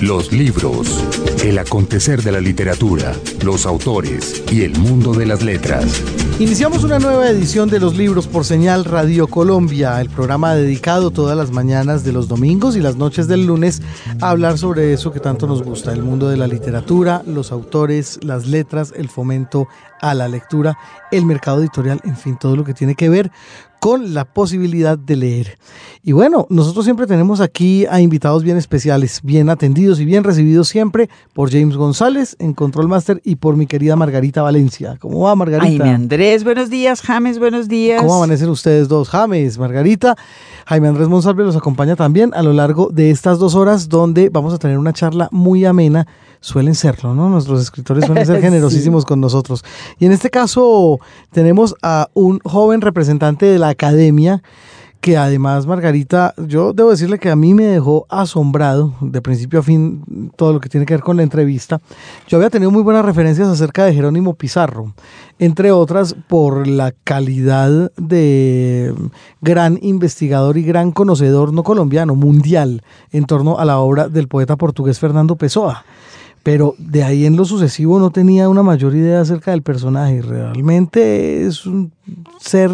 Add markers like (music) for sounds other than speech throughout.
Los libros, el acontecer de la literatura, los autores y el mundo de las letras. Iniciamos una nueva edición de los libros por señal Radio Colombia, el programa dedicado todas las mañanas de los domingos y las noches del lunes a hablar sobre eso que tanto nos gusta, el mundo de la literatura, los autores, las letras, el fomento a la lectura, el mercado editorial, en fin, todo lo que tiene que ver con la posibilidad de leer. Y bueno, nosotros siempre tenemos aquí a invitados bien especiales, bien atendidos y bien recibidos siempre por James González en Control Master y por mi querida Margarita Valencia. ¿Cómo va Margarita? Jaime Andrés, buenos días. James, buenos días. ¿Cómo amanecen ustedes dos? James, Margarita. Jaime Andrés Monsalve los acompaña también a lo largo de estas dos horas donde vamos a tener una charla muy amena suelen serlo, ¿no? Nuestros escritores suelen ser (laughs) generosísimos con nosotros. Y en este caso tenemos a un joven representante de la academia que además Margarita, yo debo decirle que a mí me dejó asombrado de principio a fin todo lo que tiene que ver con la entrevista. Yo había tenido muy buenas referencias acerca de Jerónimo Pizarro, entre otras por la calidad de gran investigador y gran conocedor no colombiano, mundial, en torno a la obra del poeta portugués Fernando Pessoa pero de ahí en lo sucesivo no tenía una mayor idea acerca del personaje. Realmente es un ser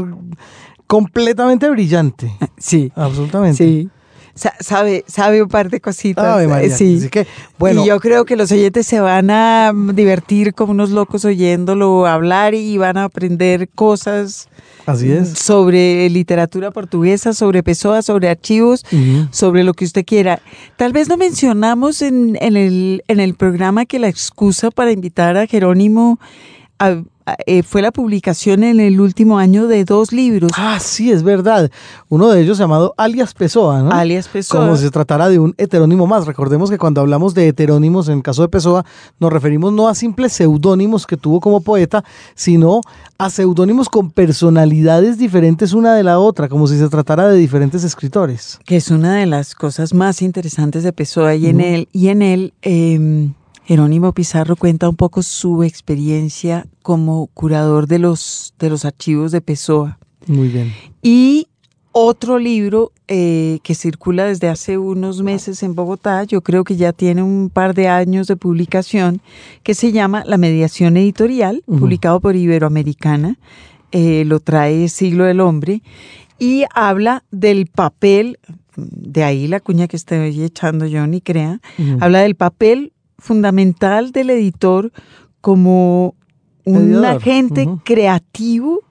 completamente brillante. (laughs) Sí. Absolutamente. Sí. Sabe, sabe un par de cositas. María. Sí. Así que, bueno. Y yo creo que los oyentes se van a divertir como unos locos oyéndolo hablar y van a aprender cosas Así es. Sobre literatura portuguesa, sobre Pessoa, sobre archivos, sobre lo que usted quiera. Tal vez no mencionamos en, en, el, en el programa que la excusa para invitar a Jerónimo a, eh, fue la publicación en el último año de dos libros. Ah, sí, es verdad. Uno de ellos llamado Alias Pessoa, ¿no? Alias Pessoa. Como si se tratara de un heterónimo más. Recordemos que cuando hablamos de heterónimos, en el caso de Pessoa, nos referimos no a simples seudónimos que tuvo como poeta, sino a seudónimos con personalidades diferentes una de la otra, como si se tratara de diferentes escritores. Que es una de las cosas más interesantes de Pessoa y en él, y en él em, Jerónimo Pizarro cuenta un poco su experiencia como curador de los, de los archivos de Pessoa. Muy bien. Y otro libro eh, que circula desde hace unos meses en Bogotá, yo creo que ya tiene un par de años de publicación, que se llama La Mediación Editorial, publicado por Iberoamericana, eh, lo trae Siglo del Hombre, y habla del papel, de ahí la cuña que estoy echando yo, ni crea, habla del papel fundamental del editor como un agente creativo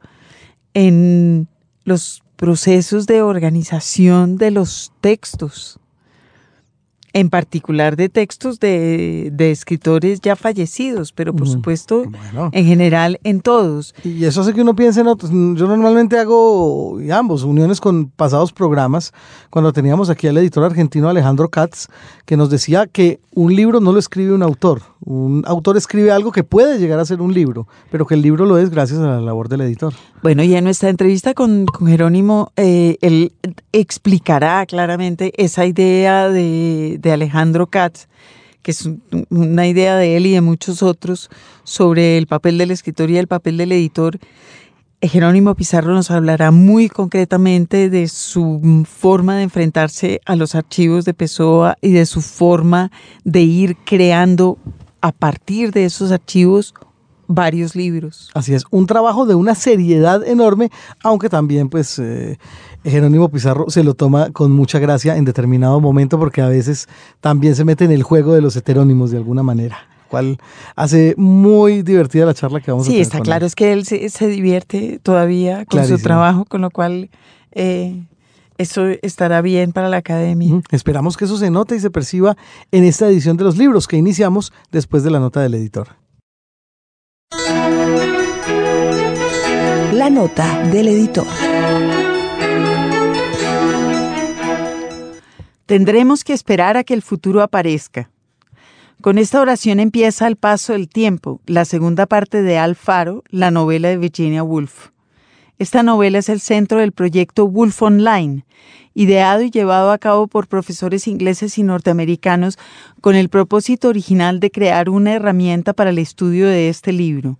en los procesos de organización de los textos en particular de textos de, escritores ya fallecidos, pero por supuesto en general en todos. Y eso hace que uno piense en otros. Yo normalmente hago ambos, uniones con pasados programas, cuando teníamos aquí al editor argentino Alejandro Katz, que nos decía que un libro no lo escribe un autor, un autor escribe algo que puede llegar a ser un libro, pero que el libro lo es gracias a la labor del editor. Bueno, y en nuestra entrevista con, Jerónimo, eh, él explicará claramente esa idea de, Alejandro Katz, que es una idea de él y de muchos otros, sobre el papel del escritor y el papel del editor. Jerónimo Pizarro nos hablará muy concretamente de su forma de enfrentarse a los archivos de Pessoa y de su forma de ir creando a partir de esos archivos varios libros. Así es, un trabajo de una seriedad enorme, aunque también pues eh, Jerónimo Pizarro se lo toma con mucha gracia en determinado momento porque a veces también se mete en el juego de los heterónimos de alguna manera cual hace muy divertida la charla que vamos a tener. Sí, está claro, es que él se, divierte todavía con su trabajo, con lo cual eh, eso estará bien para la academia. Esperamos que eso se note y se perciba en esta edición de los libros que iniciamos después de la nota del editor. La nota del editor. Tendremos que esperar a que el futuro aparezca. Con esta oración empieza El paso del tiempo, la segunda parte de Alfaro, la novela de Virginia Woolf. Esta novela es el centro del proyecto Woolf Online, ideado y llevado a cabo por profesores ingleses y norteamericanos con el propósito original de crear una herramienta para el estudio de este libro,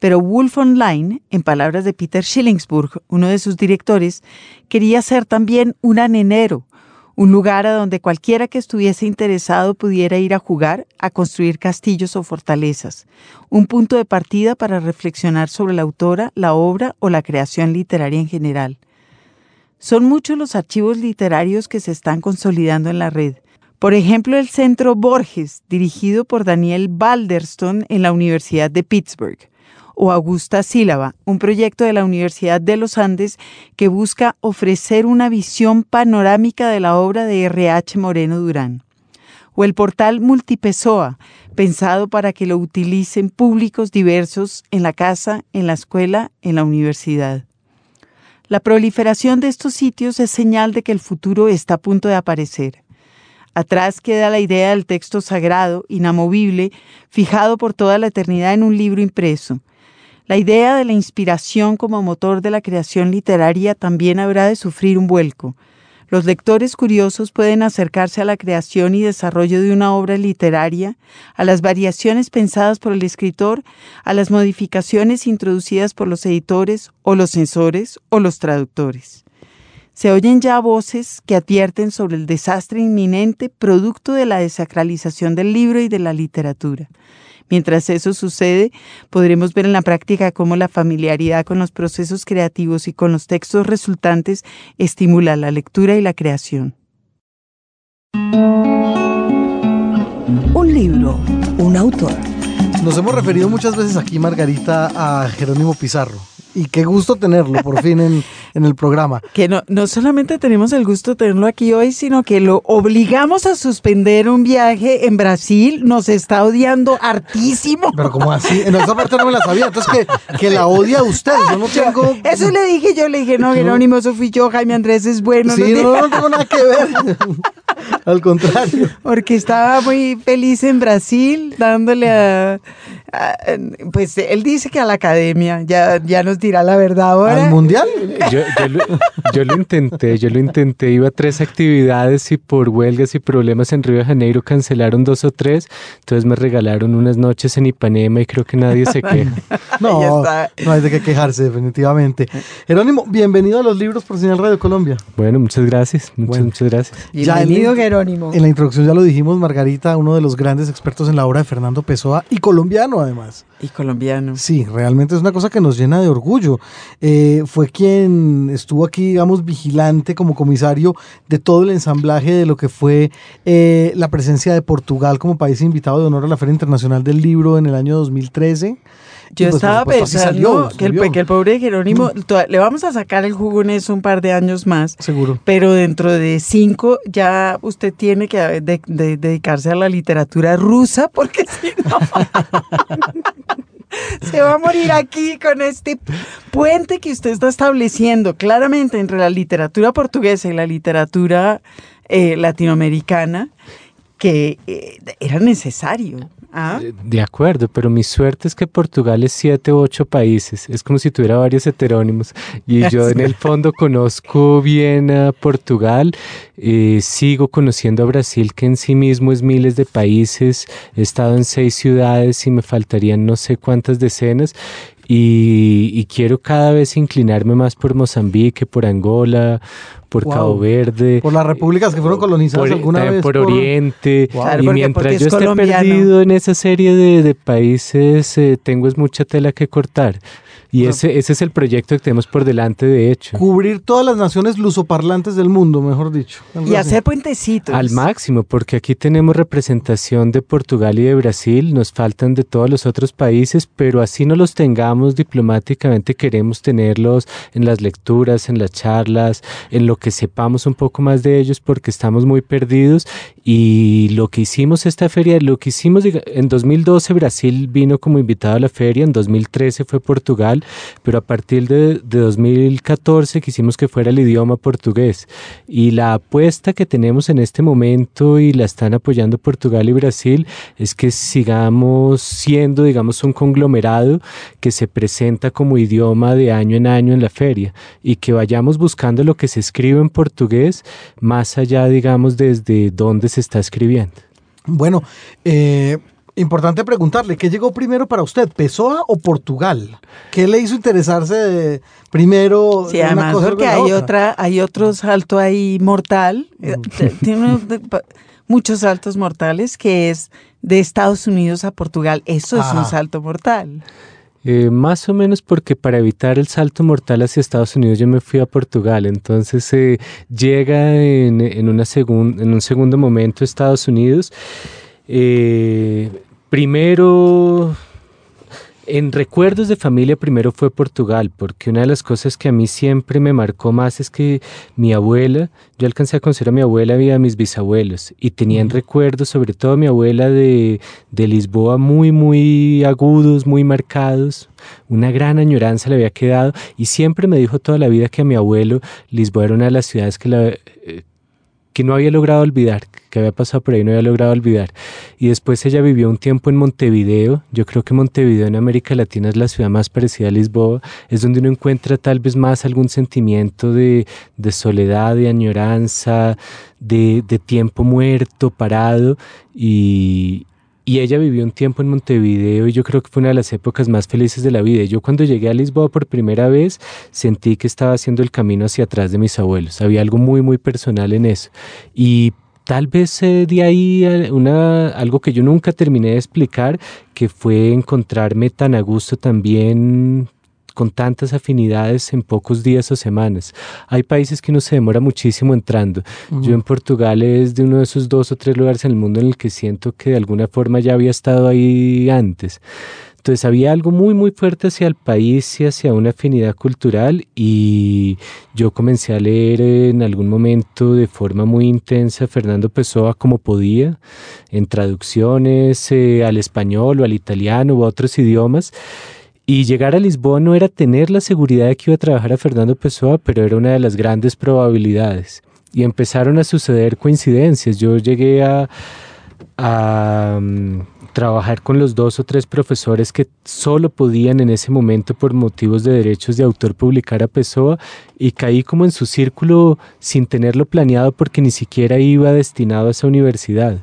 Pero Wolf Online, en palabras de Peter Schillingsburg, uno de sus directores, quería ser también un anenero, un lugar a donde cualquiera que estuviese interesado pudiera ir a jugar, a construir castillos o fortalezas, un punto de partida para reflexionar sobre la autora, la obra o la creación literaria en general. Son muchos los archivos literarios que se están consolidando en la red. Por ejemplo, el Centro Borges, dirigido por Daniel Balderston en la Universidad de Pittsburgh, o Augusta Sílaba, un proyecto de la Universidad de los Andes que busca ofrecer una visión panorámica de la obra de R.H. Moreno Durán. O el portal Multipesoa, pensado para que lo utilicen públicos diversos en la casa, en la escuela, en la universidad. La proliferación de estos sitios es señal de que el futuro está a punto de aparecer. Atrás queda la idea del texto sagrado, inamovible, fijado por toda la eternidad en un libro impreso. La idea de la inspiración como motor de la creación literaria también habrá de sufrir un vuelco. Los lectores curiosos pueden acercarse a la creación y desarrollo de una obra literaria, a las variaciones pensadas por el escritor, a las modificaciones introducidas por los editores o los censores o los traductores. Se oyen ya voces que advierten sobre el desastre inminente producto de la desacralización del libro y de la literatura. Mientras eso sucede, podremos ver en la práctica cómo la familiaridad con los procesos creativos y con los textos resultantes estimula la lectura y la creación. Un libro, un autor. Nos hemos referido muchas veces aquí, Margarita, a Jerónimo Pizarro y qué gusto tenerlo por fin en, (laughs) en, el programa. Que no, no solamente tenemos el gusto de tenerlo aquí hoy, sino que lo obligamos a suspender un viaje en Brasil. Nos está odiando hartísimo. Pero como así, en esa parte no me la sabía. Entonces que, que la odia usted. Yo no tengo. Eso le dije yo, le dije, no, Jerónimo, eso fui yo, Jaime Andrés es bueno. Sí, no, no tengo nada que ver. (laughs) Al contrario. Porque estaba muy feliz en Brasil, dándole a pues él dice que a la academia, ya, ya nos dirá la verdad ahora. ¿Al mundial? Yo, yo, lo, intenté, yo lo intenté, iba a tres actividades y por huelgas y problemas en Río de Janeiro cancelaron dos o tres, entonces me regalaron unas noches en Ipanema y creo que nadie se queja. (laughs) no, no hay de qué quejarse definitivamente. Jerónimo, bienvenido a los libros por Señal Radio Colombia. Bueno, muchas gracias, muchas, muchas gracias. Bienvenido Jerónimo. En la introducción ya lo dijimos, Margarita, uno de los grandes expertos en la obra de Fernando Pessoa y colombiano además. Y colombiano. Sí, realmente es una cosa que nos llena de orgullo. Eh, fue quien estuvo aquí, digamos, vigilante como comisario de todo el ensamblaje de lo que fue eh, la presencia de Portugal como país invitado de honor a la Feria Internacional del Libro en el año 2013. Yo pues, estaba pensando que, el, que, el, pobre Jerónimo, mm. le vamos a sacar el jugo en eso un par de años más. Seguro. Pero dentro de cinco ya usted tiene que dedicarse a la literatura rusa porque (laughs) si no... (laughs) se va a morir aquí con este puente que usted está estableciendo claramente entre la literatura portuguesa y la literatura eh, latinoamericana que eh, era necesario. ¿Ah? De acuerdo, pero mi suerte es que Portugal es siete u ocho países. Es como si tuviera varios heterónimos. Y yo en el fondo conozco bien a Portugal, eh, sigo conociendo a Brasil, que en sí mismo es miles de países. He estado en seis ciudades y me faltarían no sé cuántas decenas. Y, quiero cada vez inclinarme más por Mozambique, por Angola, por Cabo Verde. Por las repúblicas que fueron colonizadas alguna vez. Por, Oriente. y mientras yo esté perdido en esa serie de, países, eh, tengo es mucha tela que cortar. Y ese, ese es el proyecto que tenemos por delante, de hecho. Cubrir todas las naciones lusoparlantes del mundo, mejor dicho. Y hacer puentecitos. Al máximo, porque aquí tenemos representación de Portugal y de Brasil, nos faltan de todos los otros países, pero así no los tengamos diplomáticamente, queremos tenerlos en las lecturas, en las charlas, en lo que sepamos un poco más de ellos, porque estamos muy perdidos. Y lo que hicimos esta feria, lo que hicimos en 2012 Brasil vino como invitado a la feria, en 2013 fue Portugal, pero a partir de, 2014 quisimos que fuera el idioma portugués. Y la apuesta que tenemos en este momento y la están apoyando Portugal y Brasil es que sigamos siendo, digamos, un conglomerado que se presenta como idioma de año en año en la feria y que vayamos buscando lo que se escribe en portugués más allá, digamos, desde dónde se está escribiendo. Bueno, eh, Importante preguntarle, ¿qué llegó primero para usted, Pessoa o Portugal? ¿Qué le hizo interesarse de- primero? Sí, una además cosa porque hay otra? otra, hay otro salto ahí mortal, eh, t- tiene muchos saltos mortales que es de Estados Unidos a Portugal. Eso es un salto mortal. Eh, más o menos porque para evitar el salto mortal hacia Estados Unidos yo me fui a Portugal, entonces eh, llega en, en una segun- en un segundo momento a Estados Unidos. Eh, primero, en recuerdos de familia, primero fue Portugal, porque una de las cosas que a mí siempre me marcó más es que mi abuela, yo alcancé a conocer a mi abuela y a mis bisabuelos, y tenían recuerdos, sobre todo mi abuela de, de Lisboa, muy, muy agudos, muy marcados. Una gran añoranza le había quedado, y siempre me dijo toda la vida que a mi abuelo Lisboa era una de las ciudades que la, eh, que no había logrado olvidar, que había pasado por ahí no había logrado olvidar. Y después ella vivió un tiempo en Montevideo. Yo creo que Montevideo en América Latina es la ciudad más parecida a Lisboa. Es donde uno encuentra tal vez más algún sentimiento de, de soledad, de añoranza, de, de tiempo muerto, parado. Y, y ella vivió un tiempo en Montevideo y yo creo que fue una de las épocas más felices de la vida. Yo cuando llegué a Lisboa por primera vez sentí que estaba haciendo el camino hacia atrás de mis abuelos. Había algo muy, muy personal en eso. Y tal vez eh, de ahí eh, una, algo que yo nunca terminé de explicar, que fue encontrarme tan a gusto también con tantas afinidades en pocos días o semanas. Hay países que uno se demora muchísimo entrando. Yo en Portugal es de uno de esos dos o tres lugares en el mundo en el que siento que de alguna forma ya había estado ahí antes. Entonces había algo muy muy fuerte hacia el país y hacia una afinidad cultural y yo comencé a leer en algún momento de forma muy intensa Fernando Pessoa como podía, en traducciones eh, al español o al italiano o a otros idiomas. Y llegar a Lisboa no era tener la seguridad de que iba a trabajar a Fernando Pessoa, pero era una de las grandes probabilidades. Y empezaron a suceder coincidencias. Yo llegué a, a mm, trabajar con los dos o tres profesores que solo podían en ese momento por motivos de derechos de autor publicar a Pessoa y caí como en su círculo sin tenerlo planeado porque ni siquiera iba destinado a esa universidad.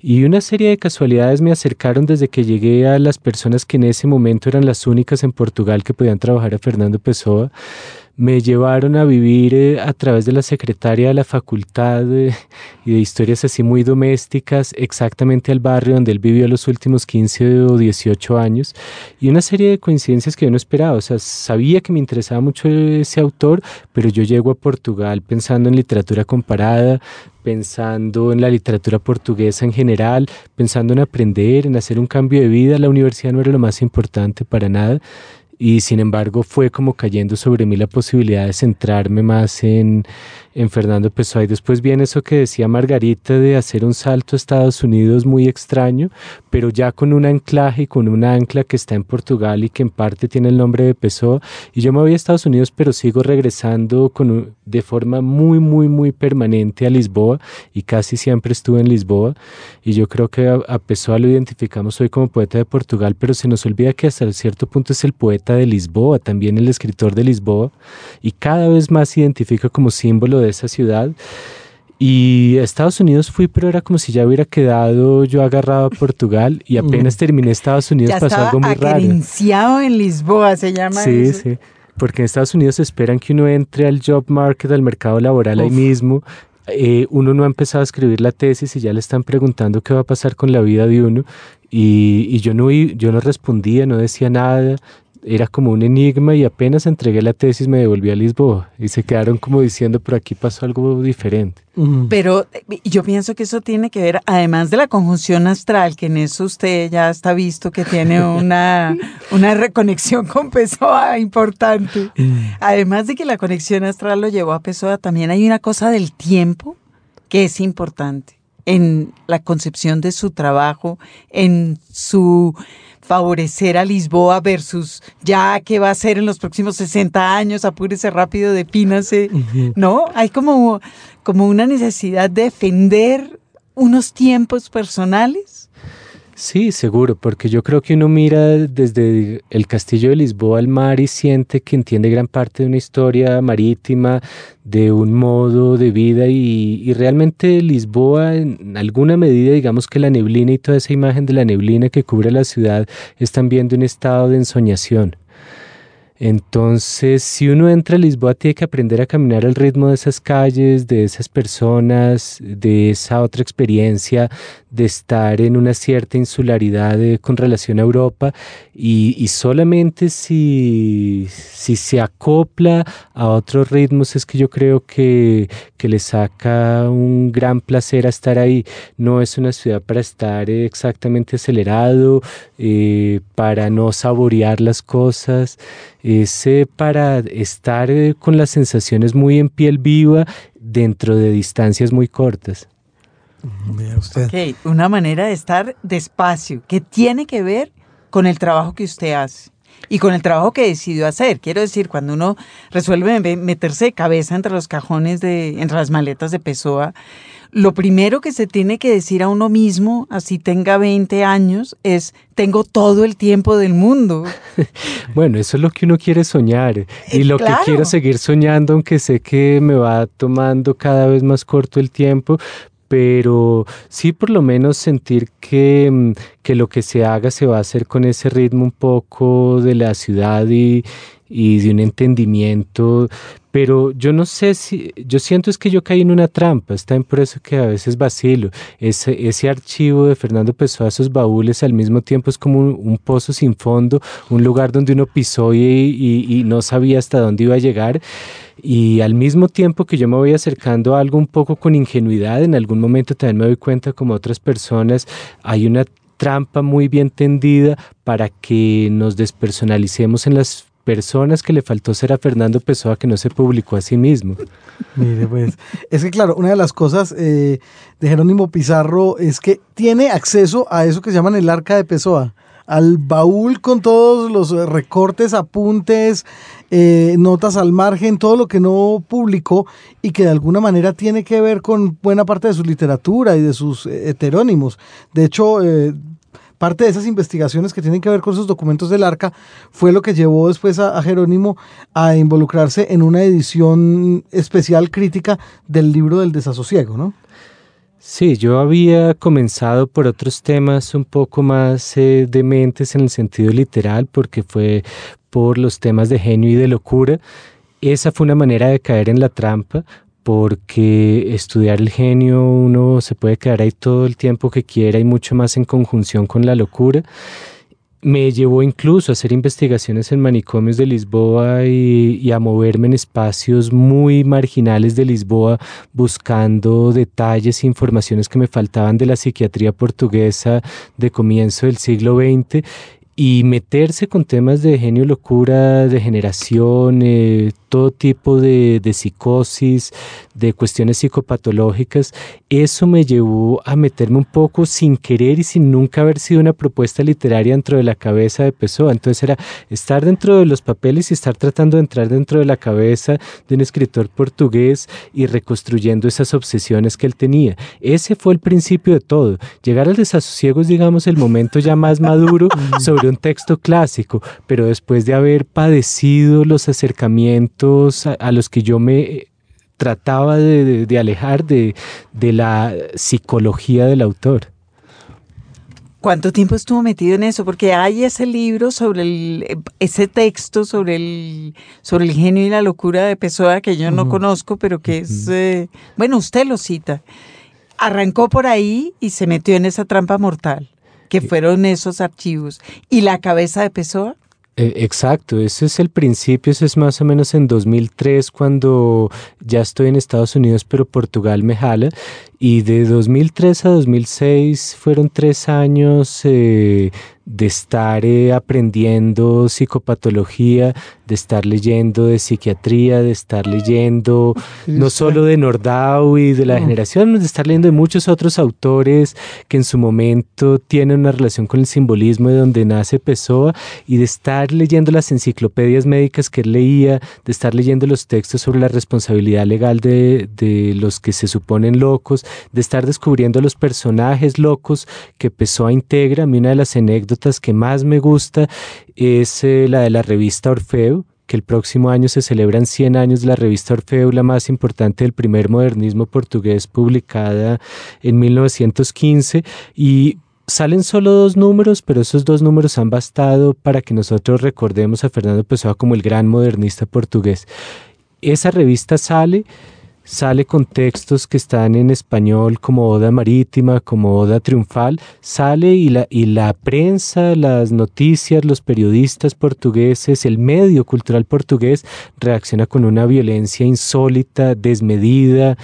Y una serie de casualidades me acercaron desde que llegué a las personas que en ese momento eran las únicas en Portugal que podían trabajar a Fernando Pessoa. Me llevaron a vivir eh, a través de la secretaria de la facultad eh, y de historias así muy domésticas, exactamente al barrio donde él vivió los últimos 15 o 18 años. Y una serie de coincidencias que yo no esperaba. O sea, sabía que me interesaba mucho ese autor, pero yo llego a Portugal pensando en literatura comparada, pensando en la literatura portuguesa en general, pensando en aprender, en hacer un cambio de vida. La universidad no era lo más importante para nada. Y sin embargo fue como cayendo sobre mí la posibilidad de centrarme más en, en Fernando Pessoa. Y después viene eso que decía Margarita de hacer un salto a Estados Unidos muy extraño, pero ya con un anclaje y con una ancla que está en Portugal y que en parte tiene el nombre de Pessoa. Y yo me voy a Estados Unidos, pero sigo regresando con un- de forma muy, muy, muy permanente a Lisboa y casi siempre estuve en Lisboa. Y yo creo que a, a Pessoa lo identificamos hoy como poeta de Portugal, pero se nos olvida que hasta cierto punto es el poeta de Lisboa, también el escritor de Lisboa, y cada vez más se identifica como símbolo de esa ciudad. Y a Estados Unidos fui, pero era como si ya hubiera quedado yo agarrado a Portugal y apenas terminé Estados Unidos Ya pasó estaba algo muy raro. en Lisboa, se llama Sí, eso. sí. Porque en Estados Unidos esperan que uno entre al job market, al mercado laboral ahí Uf. mismo. Eh, uno no ha empezado a escribir la tesis y ya le están preguntando qué va a pasar con la vida de uno. Y, y yo, no, yo no respondía, no decía nada. Era como un enigma y apenas entregué la tesis me devolví a Lisboa. Y se quedaron como diciendo, pero aquí pasó algo diferente. Ujú. Pero yo pienso que eso tiene que ver, además de la conjunción astral, que en eso usted ya está visto que tiene (laughs) una, una reconexión con Pessoa importante. Además de que la conexión astral lo llevó a Pessoa, también hay una cosa del tiempo que es importante en la concepción de su trabajo, en su favorecer a Lisboa versus ya qué va a hacer en los próximos 60 años, apúrese rápido, depínase. ¿no? Hay como, como una necesidad de defender unos tiempos personales Sí, seguro, porque yo creo que uno mira desde el castillo de Lisboa al mar y siente que entiende gran parte de una historia marítima, de un modo de vida y, y realmente Lisboa en alguna medida, digamos que la neblina y toda esa imagen de la neblina que cubre la ciudad están viendo un estado de ensoñación. Entonces, si uno entra a Lisboa, tiene que aprender a caminar al ritmo de esas calles, de esas personas, de esa otra experiencia, de estar en una cierta insularidad con relación a Europa y, solamente si, se acopla a otros ritmos es que yo creo que, que, le saca un gran placer a estar ahí. No es una ciudad para estar exactamente acelerado, eh, para no saborear las cosas es para estar eh, con las sensaciones muy en piel viva dentro de distancias muy cortas. usted. una manera de estar despacio, que tiene que ver con el trabajo que usted hace y con el trabajo que decidió hacer. Quiero decir, cuando uno resuelve meterse de cabeza entre los cajones de, entre las maletas de Pessoa, lo primero que se tiene que decir a uno mismo, así tenga 20 años, es, tengo todo el tiempo del mundo. (laughs) bueno, eso es lo que uno quiere soñar y lo que quiero seguir soñando, aunque sé que me va tomando cada vez más corto el tiempo, pero sí por lo menos sentir que, mm, que, lo que se haga se va a hacer con ese ritmo un poco de la ciudad y, y de un entendimiento, pero yo no sé si, yo siento es que yo caí en una trampa, está por eso que a veces vacilo. Ese, ese archivo de Fernando Pessoa, esos baúles, al mismo tiempo es como un, pozo sin fondo, un lugar donde uno pisó y, y, no sabía hasta dónde iba a llegar. Y al mismo tiempo que yo me voy acercando a algo un poco con ingenuidad, en algún momento también me doy cuenta como otras personas, hay una trampa muy bien tendida para que nos despersonalicemos en las personas que le faltó ser a Fernando Pessoa que no se publicó a sí mismo. (laughs) Mire, pues, es que claro, una de las cosas eh, de Jerónimo Pizarro es que tiene acceso a eso que se llaman el arca de Pessoa, al baúl con todos los recortes, apuntes, eh, notas al margen, todo lo que no publicó y que de alguna manera tiene que ver con buena parte de su literatura y de sus eh, heterónimos. De hecho, parte de esas investigaciones que tienen que ver con esos documentos del arca fue lo que llevó después a, Jerónimo a involucrarse en una edición especial crítica del libro del desasosiego, ¿no? Sí, yo había comenzado por otros temas un poco más eh, dementes en el sentido literal, porque fue por los temas de genio y de locura. Esa fue una manera de caer en la trampa, porque estudiar el genio uno se puede quedar ahí todo el tiempo que quiera y mucho más en conjunción con la locura. Me llevó incluso a hacer investigaciones en manicomios de Lisboa y, a moverme en espacios muy marginales de Lisboa buscando detalles e informaciones que me faltaban de la psiquiatría portuguesa de comienzo del siglo XX y meterse con temas de genio, locura, degeneración, eh, todo tipo de, psicosis, de cuestiones psicopatológicas, eso me llevó a meterme un poco sin querer y sin nunca haber sido una propuesta literaria dentro de la cabeza de Pessoa. Entonces era estar dentro de los papeles y estar tratando de entrar dentro de la cabeza de un escritor portugués y reconstruyendo esas obsesiones que él tenía. Ese fue el principio de todo. Llegar al desasosiego es, digamos, el momento ya más maduro (laughs) sobre un texto clásico, pero después de haber padecido los acercamientos, a, los que yo me trataba de, alejar de, la psicología del autor. ¿Cuánto tiempo estuvo metido en eso? Porque hay ese libro sobre el, ese texto sobre el, sobre el genio y la locura de Pessoa que yo no conozco, pero que es, eh, bueno, usted lo cita. Arrancó por ahí y se metió en esa trampa mortal, que fueron esos archivos. ¿Y la cabeza de Pessoa? Eh, exacto, ese es el principio, ese es más o menos en 2003 cuando ya estoy en Estados Unidos, pero Portugal me jala. Y de 2003 a 2006 fueron tres años eh, de estar eh, aprendiendo psicopatología, de estar leyendo de psiquiatría, de estar leyendo no solo de Nordau y de la generación, de estar leyendo de muchos otros autores que en su momento tienen una relación con el simbolismo de donde nace Pessoa y de estar leyendo las enciclopedias médicas que él leía, de estar leyendo los textos sobre la responsabilidad legal de, de los que se suponen locos, de estar descubriendo los personajes locos que Pessoa integra. A mí una de las anécdotas que más me gusta es eh, la de la revista Orfeo, que el próximo año se celebran 100 años de la revista Orfeo, la más importante del primer modernismo portugués, publicada en 1915. Y salen solo dos números, pero esos dos números han bastado para que nosotros recordemos a Fernando Pessoa como el gran modernista portugués. Esa revista sale sale con textos que están en español como Oda Marítima, como Oda Triunfal, sale y la, y la prensa, las noticias, los periodistas portugueses, el medio cultural portugués reacciona con una violencia insólita, desmedida,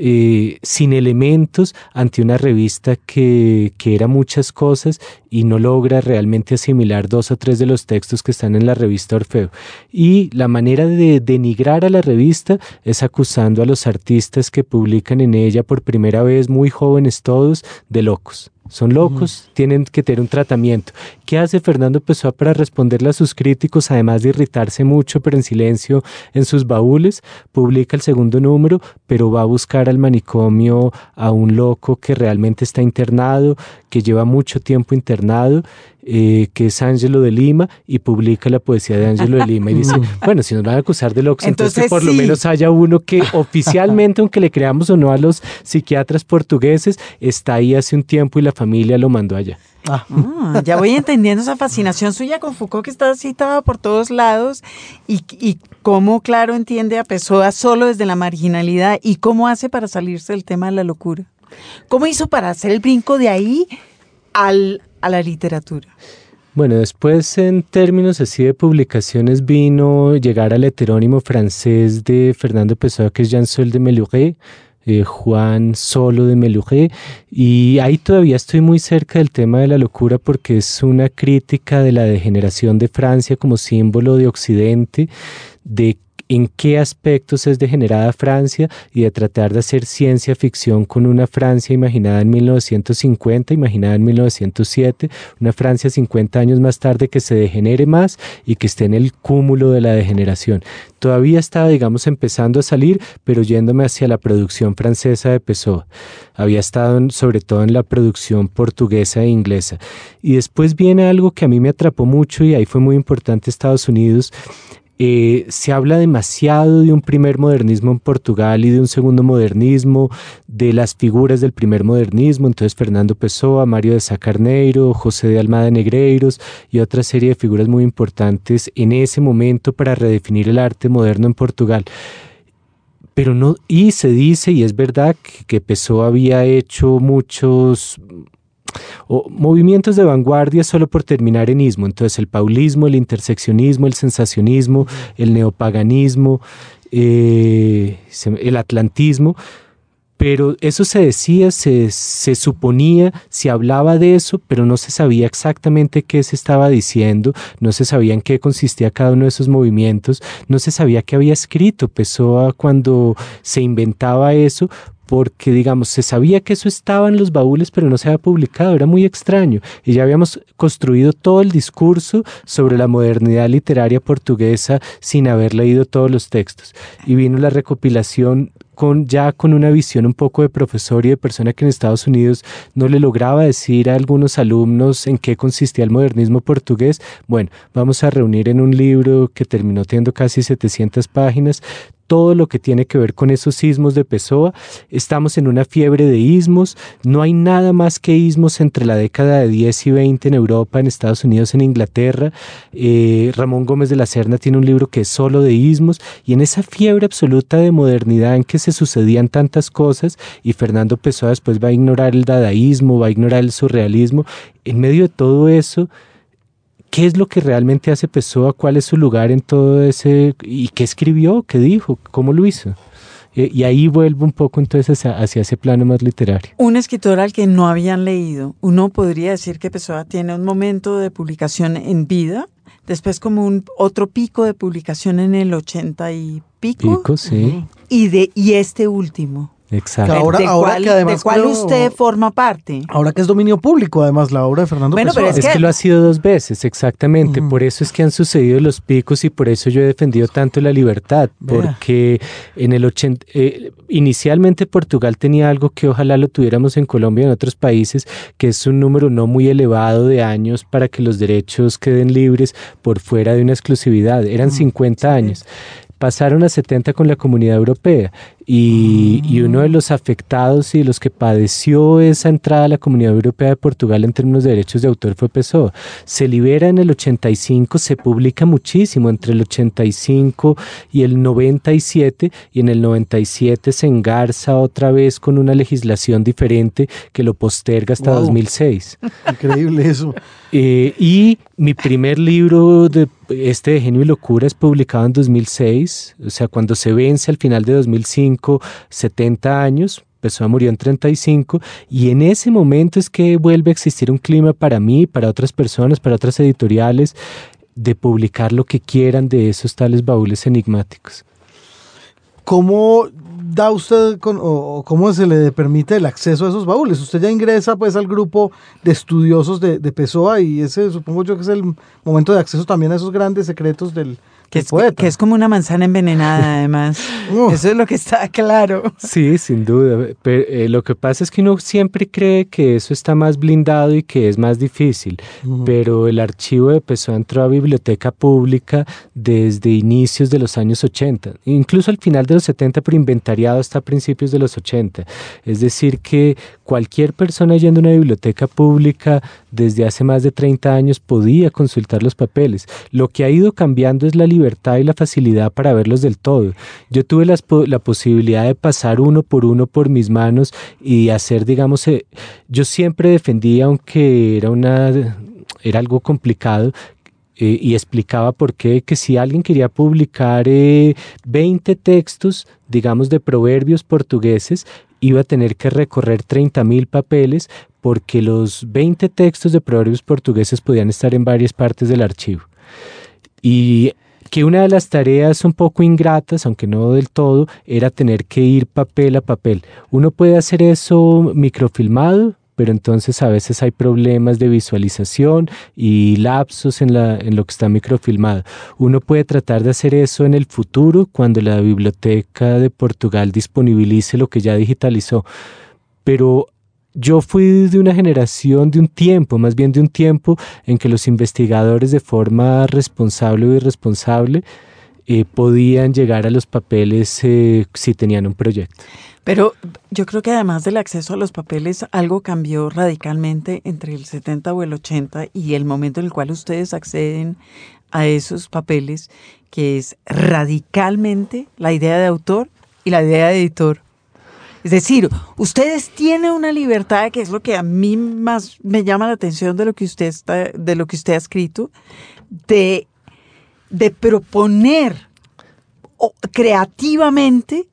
eh, sin elementos ante una revista que, que, era muchas cosas y no logra realmente asimilar dos o tres de los textos que están en la revista Orfeo. Y la manera de denigrar a la revista es acusando a los artistas que publican en ella por primera vez, muy jóvenes todos, de locos. Son locos, tienen que tener un tratamiento. ¿Qué hace Fernando Pessoa para responderle a sus críticos, además de irritarse mucho, pero en silencio en sus baúles? Publica el segundo número, pero va a buscar al manicomio a un loco que realmente está internado, que lleva mucho tiempo internado eh, que es Ángelo de Lima, y publica la poesía de Ángelo de Lima y dice, (laughs) bueno, si nos van a acusar de locos, entonces, por lo menos haya uno que (laughs) oficialmente, aunque le creamos o no a los psiquiatras portugueses, está ahí hace un tiempo y la familia lo mandó allá. Ah. ah ya voy entendiendo esa fascinación suya con Foucault que está citada por todos lados y, y cómo, claro, entiende a Pessoa solo desde la marginalidad y cómo hace para salirse del tema de la locura. ¿Cómo hizo para hacer el brinco de ahí al, a la literatura? Bueno, después en términos así de publicaciones vino llegar al heterónimo francés de Fernando Pessoa, que es Jean-Sol de Meluret, eh, Juan Solo de Meluret, y ahí todavía estoy muy cerca del tema de la locura porque es una crítica de la degeneración de Francia como símbolo de Occidente, de en qué aspectos es degenerada Francia y de tratar de hacer ciencia ficción con una Francia imaginada en 1950, imaginada en 1907, una Francia 50 años más tarde que se degenere más y que esté en el cúmulo de la degeneración. Todavía estaba, digamos, empezando a salir, pero yéndome hacia la producción francesa de Pessoa. Había estado sobre todo en la producción portuguesa e inglesa. Y después viene algo que a mí me atrapó mucho y ahí fue muy importante Estados Unidos, eh, se habla demasiado de un primer modernismo en Portugal y de un segundo modernismo, de las figuras del primer modernismo, entonces Fernando Pessoa, Mario de Sacarneiro, José de Almada Negreiros y otra serie de figuras muy importantes en ese momento para redefinir el arte moderno en Portugal. Pero no, y se dice, y es verdad, que, que Pessoa había hecho muchos o movimientos de vanguardia solo por terminar en ismo. Entonces el paulismo, el interseccionismo, el sensacionismo, el neopaganismo, eh, el atlantismo. Pero eso se decía, se, se suponía, se hablaba de eso, pero no se sabía exactamente qué se estaba diciendo, no se sabía en qué consistía cada uno de esos movimientos, no se sabía qué había escrito Pessoa cuando se inventaba eso, porque digamos, se sabía que eso estaba en los baúles, pero no se había publicado, era muy extraño. Y ya habíamos construido todo el discurso sobre la modernidad literaria portuguesa sin haber leído todos los textos. Y vino la recopilación con, ya con una visión un poco de profesor y de persona que en Estados Unidos no le lograba decir a algunos alumnos en qué consistía el modernismo portugués. Bueno, vamos a reunir en un libro que terminó teniendo casi 700 páginas todo lo que tiene que ver con esos ismos de Pessoa. Estamos en una fiebre de ismos, no hay nada más que ismos entre la década de 10 y 20 en Europa, en Estados Unidos, en Inglaterra. Eh, Ramón Gómez de la Serna tiene un libro que es solo de ismos y en esa fiebre absoluta de modernidad en que se sucedían tantas cosas y Fernando Pessoa después va a ignorar el dadaísmo, va a ignorar el surrealismo, en medio de todo eso qué es lo que realmente hace Pessoa, cuál es su lugar en todo ese, y qué escribió, qué dijo, cómo lo hizo. Y ahí vuelvo un poco entonces hacia, hacia, ese plano más literario. Un escritor al que no habían leído, uno podría decir que Pessoa tiene un momento de publicación en vida, después como un otro pico de publicación en el 80 y pico. Pico, sí. Y, de, y este último. Exacto. Ahora, de ahora cuál, que además de cuál creo- usted forma parte. Ahora que es dominio público, además, la obra de Fernando Bueno, Pessoa. pero Es Es que, que- lo ha sido dos veces, exactamente. Por eso es que han sucedido los picos y por eso yo he defendido tanto la libertad. Porque en el 80, eh, inicialmente Portugal tenía algo que ojalá lo tuviéramos en Colombia y en otros países, que es un número no muy elevado de años para que los derechos queden libres por fuera de una exclusividad. Eran 50 años. Pasaron a 70 con la comunidad europea y, y uno de los afectados y de los que padeció esa entrada a la comunidad europea de Portugal en términos de derechos de autor fue Pessoa. Se libera en el 85, se publica muchísimo entre el 85 y el 97 y en el 97 se engarza otra vez con una legislación diferente que lo posterga hasta Wow. 2006. Increíble eso. (laughs) Eh, y mi primer libro de este de Genio y Locura es publicado en 2006, o sea, cuando se vence al final de 2005, 70 años, Pessoa murió en 35 y en ese momento es que vuelve a existir un clima para mí, para otras personas, para otras editoriales, de publicar lo que quieran de esos tales baúles enigmáticos. ¿Cómo da usted con, o, cómo se le permite el acceso a esos baúles? Usted ya ingresa pues al grupo de estudiosos de, de Pessoa y ese supongo yo que es el momento de acceso también a esos grandes secretos del, Que es, poeta. que es como una manzana envenenada, (laughs) además. Eso es lo que está claro. Sí, sin duda. Pero, eh, lo que pasa es que uno siempre cree que eso está más blindado y que es más difícil. Pero el archivo de Pessoa entró a biblioteca pública desde inicios de los años 80, incluso al final de los 70, pero inventariado hasta principios de los 80. Es decir, que cualquier persona yendo a una biblioteca pública desde hace más de 30 años podía consultar los papeles. Lo que ha ido cambiando es la libertad y la facilidad para verlos del todo. Yo tuve la posibilidad de pasar uno por uno por mis manos y hacer, digamos, eh, yo siempre defendía, aunque era una era algo complicado, eh, y explicaba por qué, que si alguien quería publicar eh, 20 textos, digamos, de proverbios portugueses, iba a tener que recorrer 30 mil papeles porque los 20 textos de proverbios portugueses podían estar en varias partes del archivo. Y que una de las tareas un poco ingratas, aunque no del todo, era tener que ir papel a papel. Uno puede hacer eso microfilmado, pero entonces a veces hay problemas de visualización y lapsos en, la, lo que está microfilmado. Uno puede tratar de hacer eso en el futuro cuando la Biblioteca de Portugal disponibilice lo que ya digitalizó. Pero yo fui de una generación, de un tiempo, más bien de un tiempo en que los investigadores de forma responsable o irresponsable eh, podían llegar a los papeles eh, si tenían un proyecto. Pero yo creo que además del acceso a los papeles, algo cambió radicalmente entre el 70 o el 80 y el momento en el cual ustedes acceden a esos papeles, que es radicalmente la idea de autor y la idea de editor. Es decir, ustedes tienen una libertad que es lo que a mí más me llama la atención de lo que usted está, de lo que usted ha escrito, de, de proponer creativamente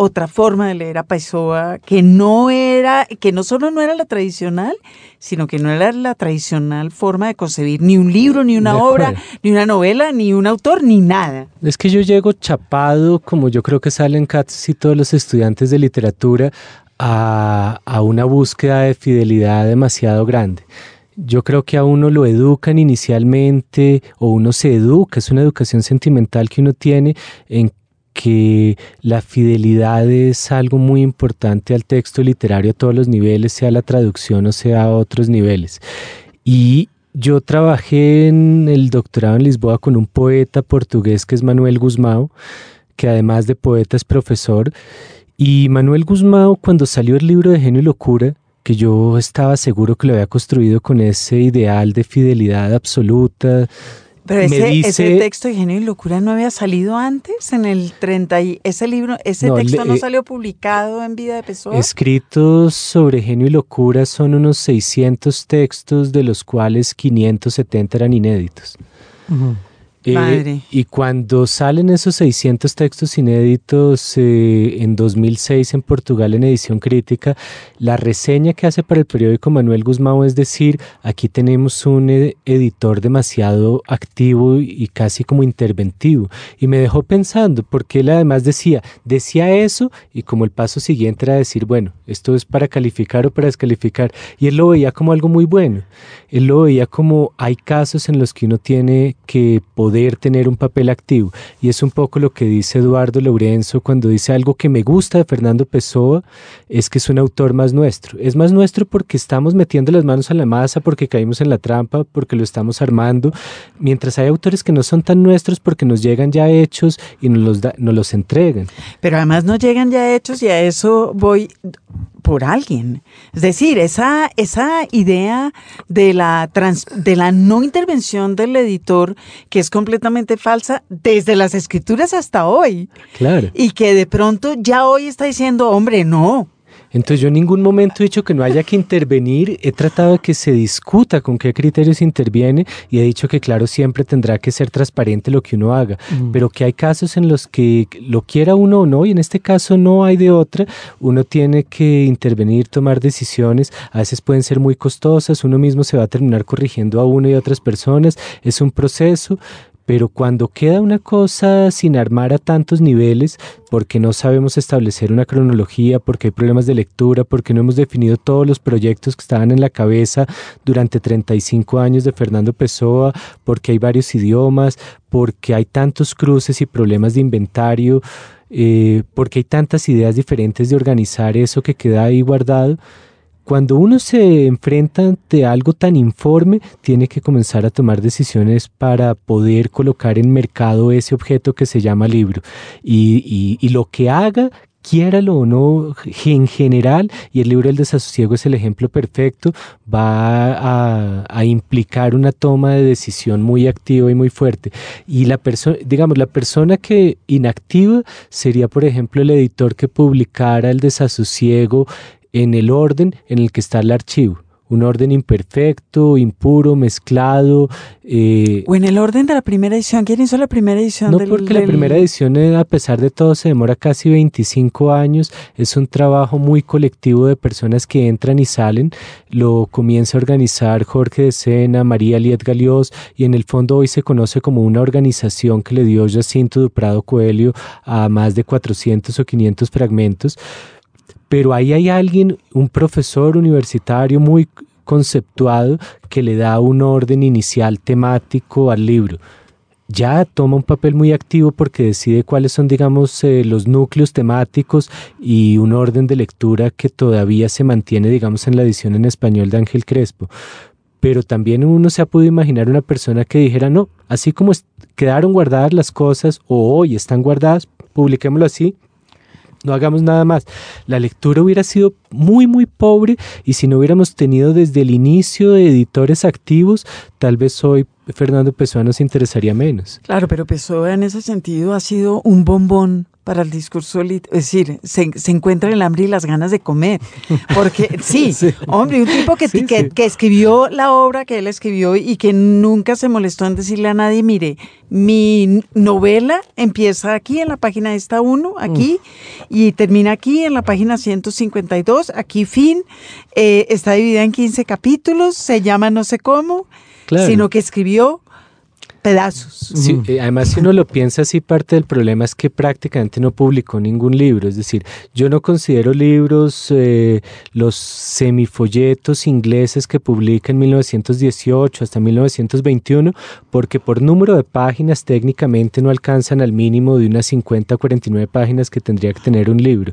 otra forma de leer a Pessoa que no era, que no solo no era la tradicional, sino que no era la tradicional forma de concebir ni un libro, ni una obra, ni una novela, ni un autor, ni nada. Es que yo llego chapado, como yo creo que salen casi todos los estudiantes de literatura, a, a una búsqueda de fidelidad demasiado grande. Yo creo que a uno lo educan inicialmente o uno se educa, es una educación sentimental que uno tiene en que la fidelidad es algo muy importante al texto literario a todos los niveles, sea la traducción o sea otros niveles. Y yo trabajé en el doctorado en Lisboa con un poeta portugués que es Manuel Guzmão, que además de poeta es profesor. Y Manuel Guzmão, cuando salió el libro de Genio y Locura, que yo estaba seguro que lo había construido con ese ideal de fidelidad absoluta, Pero me ese, dice- ese texto de Genio y Locura no había salido antes, en el 30 y ese libro, ese No, texto le- no eh, salió publicado en Vida de Pessoa. Escritos sobre genio y locura son unos 600 textos, de los cuales 570 eran inéditos. Eh, y cuando salen esos 600 textos inéditos eh, en 2006 en Portugal en edición crítica, la reseña que hace para el periódico Manuel Guzmán es decir, aquí tenemos un editor demasiado activo y casi como interventivo. Y me dejó pensando, porque él además decía, decía eso y como el paso siguiente era decir, bueno, esto es para calificar o para descalificar. Y él lo veía como algo muy bueno. Él lo veía como hay casos en los que uno tiene que poder tener un papel activo. Y es un poco lo que dice Eduardo Lorenzo cuando dice algo que me gusta de Fernando Pessoa, es que es un autor más nuestro. Es más nuestro porque estamos metiendo las manos a la masa, porque caímos en la trampa, porque lo estamos armando, mientras hay autores que no son tan nuestros porque nos llegan ya hechos y nos los, nos los entregan. Pero además nos llegan ya hechos y a eso voy por alguien. Es decir, esa, esa idea de la, de la no intervención del editor, que es completamente falsa desde las escrituras hasta hoy. Claro. Y que de pronto ya hoy está diciendo, hombre, no, entonces yo en ningún momento he dicho que no haya que intervenir, he tratado de que se discuta con qué criterios interviene y he dicho que claro siempre tendrá que ser transparente lo que uno haga, mm. pero que hay casos en los que lo quiera uno o no y en este caso no hay de otra, uno tiene que intervenir, tomar decisiones, a veces pueden ser muy costosas, uno mismo se va a terminar corrigiendo a uno y a otras personas, es un proceso, pero cuando queda una cosa sin armar a tantos niveles, porque no sabemos establecer una cronología, porque hay problemas de lectura, porque no hemos definido todos los proyectos que estaban en la cabeza durante 35 años de Fernando Pessoa, porque hay varios idiomas, porque hay tantos cruces y problemas de inventario, eh, porque hay tantas ideas diferentes de organizar eso que queda ahí guardado cuando uno se enfrenta ante algo tan informe, tiene que comenzar a tomar decisiones para poder colocar en mercado ese objeto que se llama libro. Y, lo que haga, quiéralo o no, en general, y el libro El desasosiego es el ejemplo perfecto, va a, implicar una toma de decisión muy activa y muy fuerte. Y la persona, digamos, la persona que inactiva sería, por ejemplo, el editor que publicara El desasosiego en el orden en el que está el archivo. Un orden imperfecto, impuro, mezclado. Eh, o en el orden de la primera edición. ¿Quién hizo la primera edición? No, porque la primera edición, eh, a pesar de todo, se demora casi 25 años. Es un trabajo muy colectivo de personas que entran y salen. Lo comienza a organizar Jorge de Sena, María Liet Galios, y en el fondo hoy se conoce como una organización que le dio Jacinto Duprado Coelho a más de 400 o 500 fragmentos pero ahí hay alguien, un profesor universitario muy conceptuado que le da un orden inicial temático al libro. Ya toma un papel muy activo porque decide cuáles son, digamos, eh, los núcleos temáticos y un orden de lectura que todavía se mantiene, digamos, en la edición en español de Ángel Crespo. Pero también uno se ha podido imaginar una persona que dijera, no, así como quedaron guardadas las cosas o hoy están guardadas, publiquémoslo así, no hagamos nada más. La lectura hubiera sido muy, muy pobre y si no hubiéramos tenido desde el inicio editores activos, tal vez hoy Fernando Pessoa nos interesaría menos. Claro, pero Pessoa en ese sentido ha sido un bombón para el discurso, es decir, se, encuentra el hambre y las ganas de comer. Porque (laughs) sí, hombre, un tipo que, que, escribió la obra que él escribió y que nunca se molestó en decirle a nadie, mire, mi novela empieza aquí en la página esta 1, aquí, y termina aquí en la página 152, aquí fin, eh, está dividida en 15 capítulos, se llama no sé cómo, sino que escribió pedazos. Eh, además, si uno lo piensa así, parte del problema es que prácticamente no publicó ningún libro. Es decir, yo no considero libros eh, los semifolletos ingleses que publica en 1918 hasta 1921, porque por número de páginas técnicamente no alcanzan al mínimo de unas 50 o 49 páginas que tendría que tener un libro.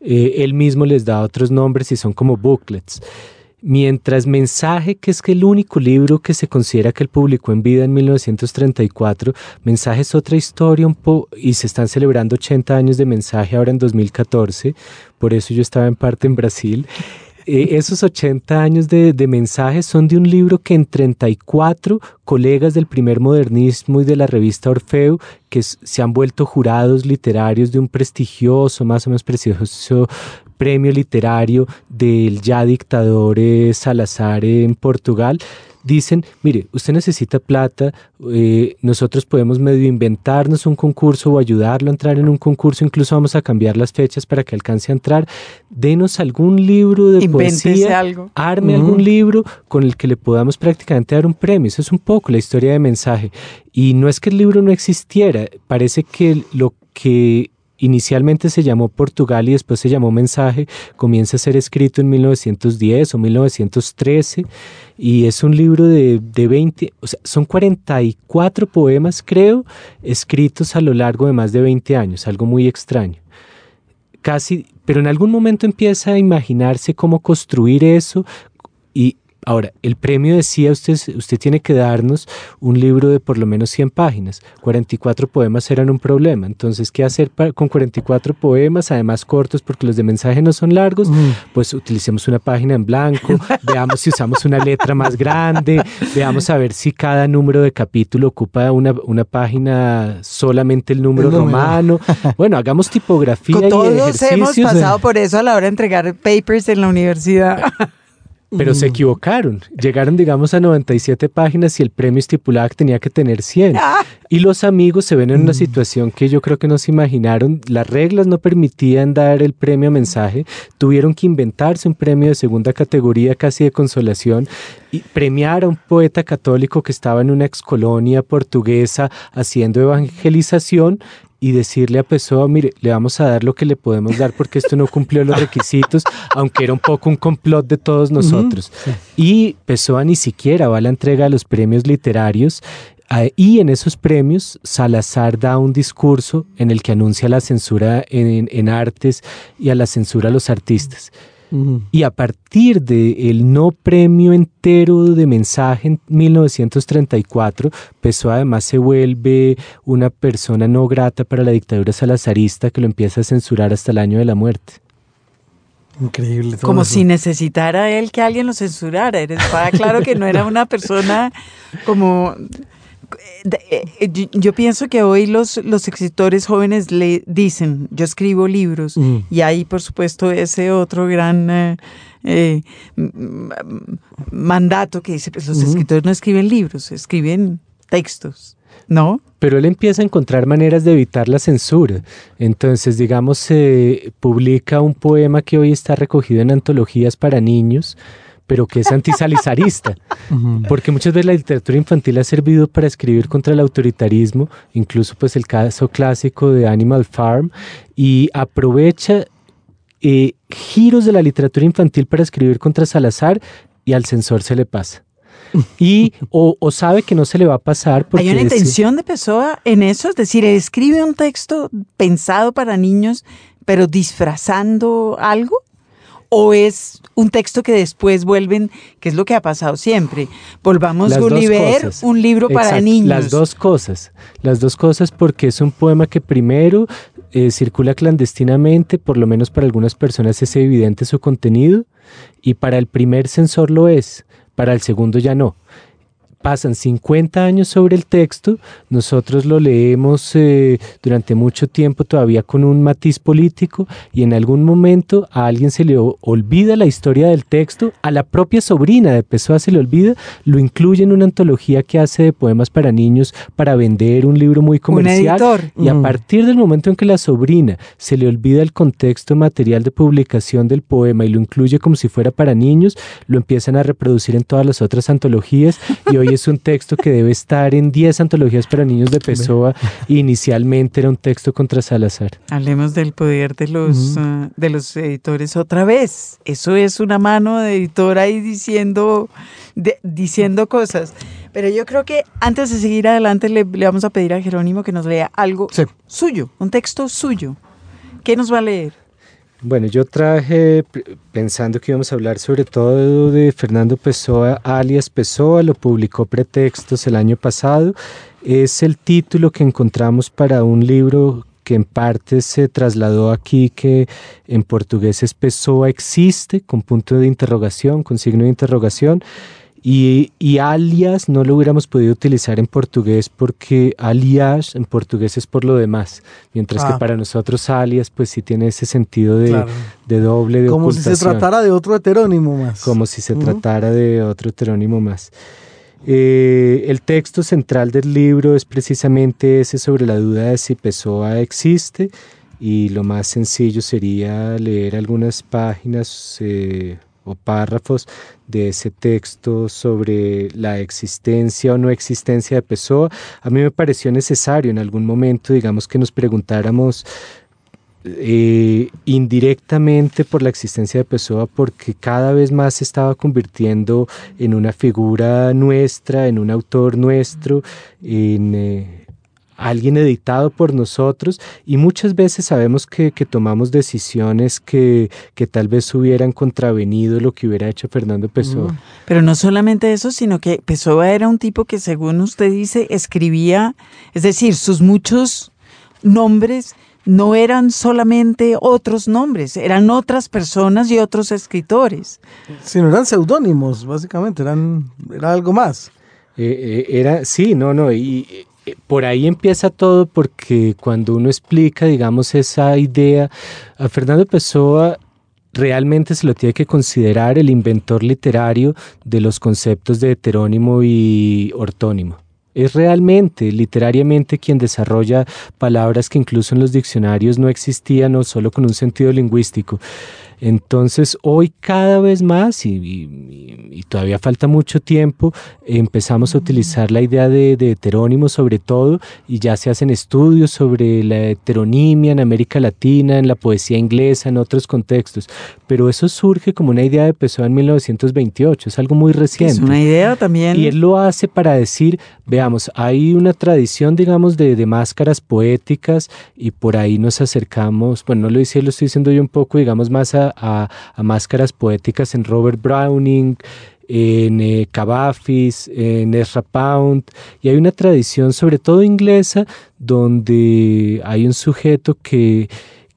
Eh, él mismo les da otros nombres y son como booklets. Mientras Mensaje, que es el único libro que se considera que él publicó en vida en 1934, Mensaje es otra historia y se están celebrando 80 años de Mensaje ahora en 2014, por eso yo estaba en parte en Brasil. Eh, esos 80 años de, de Mensaje son de un libro que en 34 colegas del primer modernismo y de la revista Orfeo, que se han vuelto jurados literarios de un prestigioso, más o menos prestigioso premio literario del ya dictador eh, Salazar en Portugal, dicen, mire, usted necesita plata, eh, nosotros podemos medio inventarnos un concurso o ayudarlo a entrar en un concurso, incluso vamos a cambiar las fechas para que alcance a entrar, denos algún libro de poesía, algo. arme algún libro con el que le podamos prácticamente dar un premio. Eso es un poco la historia de mensaje. Y no es que el libro no existiera, parece que lo que inicialmente se llamó Portugal y después se llamó Mensaje, comienza a ser escrito en 1910 o 1913 y es un libro de, de 20, o sea, son 44 poemas creo, escritos a lo largo de más de 20 años, algo muy extraño. Casi, pero en algún momento empieza a imaginarse cómo construir eso y Ahora, el premio decía, usted, usted tiene que darnos un libro de por lo menos 100 páginas. 44 poemas eran un problema. Entonces, ¿qué hacer con 44 poemas, además cortos, porque los de mensaje no son largos? Pues utilicemos una página en blanco, (laughs) veamos si usamos una letra más grande, veamos a ver si cada número de capítulo ocupa una, una página solamente el número, romano. (laughs) bueno, hagamos tipografía Todos y ejercicios. hemos pasado por eso a la hora de entregar papers en la universidad. (laughs) Pero se equivocaron. Llegaron, digamos, a 97 páginas y el premio estipulaba que tenía que tener 100. Y los amigos se ven en una situación que yo creo que no se imaginaron. Las reglas no permitían dar el premio a mensaje. Tuvieron que inventarse un premio de segunda categoría, casi de consolación, y premiar a un poeta católico que estaba en una excolonia portuguesa haciendo evangelización y decirle a Pessoa, mire, le vamos a dar lo que le podemos dar porque esto no cumplió los requisitos, (laughs) aunque era un poco un complot de todos nosotros. Y Pessoa ni siquiera va a la entrega de los premios literarios. Y en esos premios, Salazar da un discurso en el que anuncia la censura en, en artes y a la censura a los artistas. Y a partir del no premio entero de mensaje en 1934, Pessoa además se vuelve una persona no grata para la dictadura salazarista que lo empieza a censurar hasta el año de la muerte. Increíble. todo Como eso. si necesitara él que alguien lo censurara. Estaba claro que no era una persona como... eh, Yo, pienso que hoy los, los escritores jóvenes le dicen, yo escribo libros, Ujú. y hay por supuesto ese otro gran eh, eh, mandato que dice, pues los escritores no escriben libros, escriben textos, ¿no? Pero él empieza a encontrar maneras de evitar la censura. Entonces, digamos, se publica un poema que hoy está recogido en antologías para niños, pero que es antisalizarista. (laughs) Porque muchas veces la literatura infantil ha servido para escribir contra el autoritarismo, incluso pues el caso clásico de Animal Farm, y aprovecha eh, giros de la literatura infantil para escribir contra Salazar y al censor se le pasa. (laughs) Y o, o sabe que no se le va a pasar porque Hay una intención de Pessoa en eso, es decir, escribe un texto pensado para niños, pero disfrazando algo. ¿O es un texto que después vuelven, que es lo que ha pasado siempre? Volvamos Las Gulliver, cosas. un libro para Exacto, niños. Las dos cosas. Las dos cosas porque es un poema que primero eh, circula clandestinamente, por lo menos para algunas personas es evidente su contenido, y para el primer censor lo es, para el segundo ya no. Pasan 50 años sobre el texto, nosotros lo leemos eh, durante mucho tiempo todavía con un matiz político y en algún momento a alguien se le olvida la historia del texto, a la propia sobrina de Pessoa se le olvida, lo incluye en una antología que hace de poemas para niños para vender un libro muy comercial. Y a Mm. partir del momento en que la sobrina se le olvida el contexto material de publicación del poema y lo incluye como si fuera para niños, lo empiezan a reproducir en todas las otras antologías y hoy es un texto que debe estar en 10 antologías para niños de Pessoa y inicialmente era un texto contra Salazar. Hablemos del poder de los, ah, de los editores otra vez. Eso es una mano de editor ahí diciendo, de- diciendo cosas. Pero yo creo que antes de seguir adelante le, le vamos a pedir a Jerónimo que nos lea algo Sí. suyo, un texto suyo. ¿Qué nos va a leer? Bueno, yo traje, pensando que íbamos a hablar sobre todo de Fernando Pessoa, alias Pessoa, lo publicó Pretextos el año pasado. Es el título que encontramos para un libro que en parte se trasladó aquí, que en portugués es Pessoa existe, con punto de interrogación, con signo de interrogación. Y, y alias no lo hubiéramos podido utilizar en portugués porque alias en portugués es por lo demás, mientras Ah. que para nosotros alias pues sí tiene ese sentido de, Claro. de doble, de Como si se ocultación, tratara de otro heterónimo más. como si se Ujú. tratara de otro heterónimo más. Eh, el texto central del libro es precisamente ese sobre la duda de si Pessoa existe y lo más sencillo sería leer algunas páginas eh, o párrafos de ese texto sobre la existencia o no existencia de Pessoa. A mí me pareció necesario en algún momento, digamos, que nos preguntáramos eh, indirectamente por la existencia de Pessoa porque cada vez más se estaba convirtiendo en una figura nuestra, en un autor nuestro, en eh, alguien editado por nosotros y muchas veces sabemos que, tomamos decisiones que, que, tal vez hubieran contravenido lo que hubiera hecho Fernando Pessoa. Pero no solamente eso, sino que Pessoa era un tipo que según usted dice escribía, es decir, sus muchos nombres no eran solamente otros nombres, eran otras personas y otros escritores. Sino eran seudónimos, básicamente, eran, era algo más. Eh, eh, era, sí, no, no, y eh, por ahí empieza todo porque cuando uno explica, digamos, esa idea, a Fernando Pessoa realmente se lo tiene que considerar el inventor literario de los conceptos de heterónimo y ortónimo es realmente, literariamente, quien desarrolla palabras que incluso en los diccionarios no existían o solo con un sentido lingüístico. Entonces, hoy cada vez más, y, todavía falta mucho tiempo, empezamos a utilizar la idea de, de, heterónimo sobre todo, y ya se hacen estudios sobre la heteronimia en América Latina, en la poesía inglesa, en otros contextos. Pero eso surge como una idea de Pessoa en 1928, es algo muy reciente. Es una idea también. Y él lo hace para decir, veamos, hay una tradición, digamos, de, de máscaras poéticas, y por ahí nos acercamos, bueno, no lo hice, lo estoy diciendo yo un poco, digamos, más a a, máscaras poéticas en Robert Browning, en eh, Cavafis, en Ezra Pound, y hay una tradición, sobre todo inglesa, donde hay un sujeto que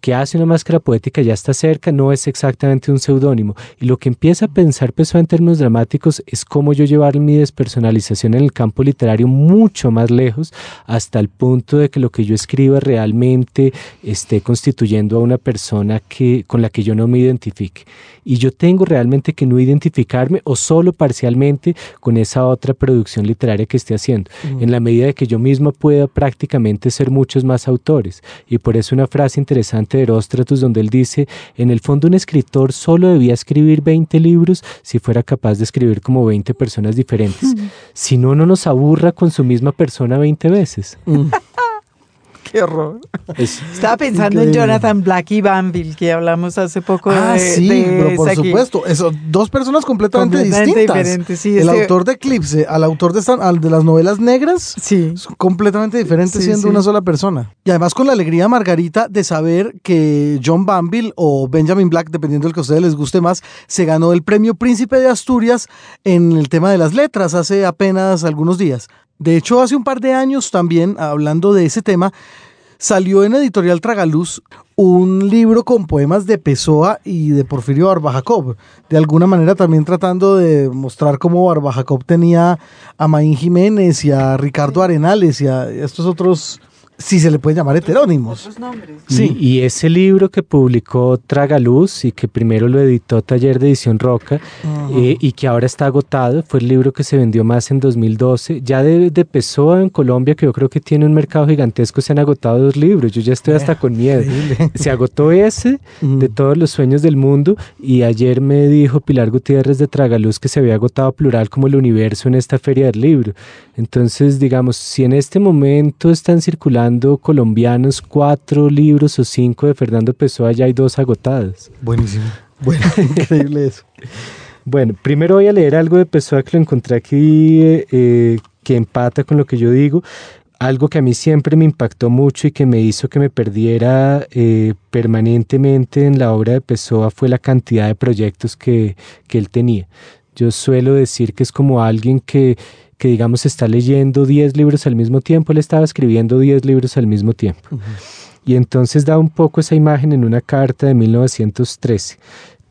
que hace una máscara poética ya está cerca, no es exactamente un seudónimo. Y lo que empieza a pensar Pessoa en términos dramáticos es cómo yo llevar mi despersonalización en el campo literario mucho más lejos, hasta el punto de que lo que yo escriba realmente esté constituyendo a una persona que, con la que yo no me identifique. Y yo tengo realmente que no identificarme o solo parcialmente con esa otra producción literaria que esté haciendo, en la medida de que yo mismo pueda prácticamente ser muchos más autores. Y por eso una frase interesante de Heróstratus, donde él dice, en el fondo un escritor solo debía escribir 20 libros si fuera capaz de escribir como 20 personas diferentes. Si no, no nos aburra con su misma persona 20 veces. Mm. Qué horror. Estaba pensando en Jonathan Black y Banville, que hablamos hace poco. Ah, sí, pero por supuesto. Eso, dos personas completamente, distintas. el autor de Eclipse al autor de, de las novelas negras sí. son completamente diferentes siendo una sola persona. Y además con la alegría, Margarita, de saber que John Banville o Benjamin Black, dependiendo del que a ustedes les guste más, se ganó el premio Príncipe de Asturias en el tema de las letras hace apenas algunos días. De hecho, hace un par de años también, hablando de ese tema, salió en Editorial Tragaluz un libro con poemas de Pessoa y de Porfirio Barbajacov, de alguna manera también tratando de mostrar cómo Barbajacov tenía a Maín Jiménez y a Ricardo Arenales y a estos otros si se le puede llamar heterónimos. Sí. Y, ese libro que publicó Tragaluz y que primero lo editó Taller de Edición Roca eh, y que ahora está agotado, fue el libro que se vendió más en 2012. Ya de, de Pessoa en Colombia, que yo creo que tiene un mercado gigantesco, se han agotado dos libros. Yo ya estoy hasta con miedo. (laughs) Se agotó ese de todos los sueños del mundo y ayer me dijo Pilar Gutiérrez de Tragaluz que se había agotado plural como el universo en esta feria del libro. Entonces, digamos, si en este momento están circulando colombianos, cuatro libros o cinco de Fernando Pessoa, ya hay dos agotadas. Buenísimo. Bueno, (laughs) increíble eso. Bueno, primero voy a leer algo de Pessoa que lo encontré aquí, eh, que empata con lo que yo digo. Algo que a mí siempre me impactó mucho y que me hizo que me perdiera eh, permanentemente en la obra de Pessoa fue la cantidad de proyectos que, que él tenía. Yo suelo decir que es como alguien que que digamos está leyendo 10 libros al mismo tiempo, él estaba escribiendo 10 libros al mismo tiempo. Y entonces da un poco esa imagen en una carta de 1913.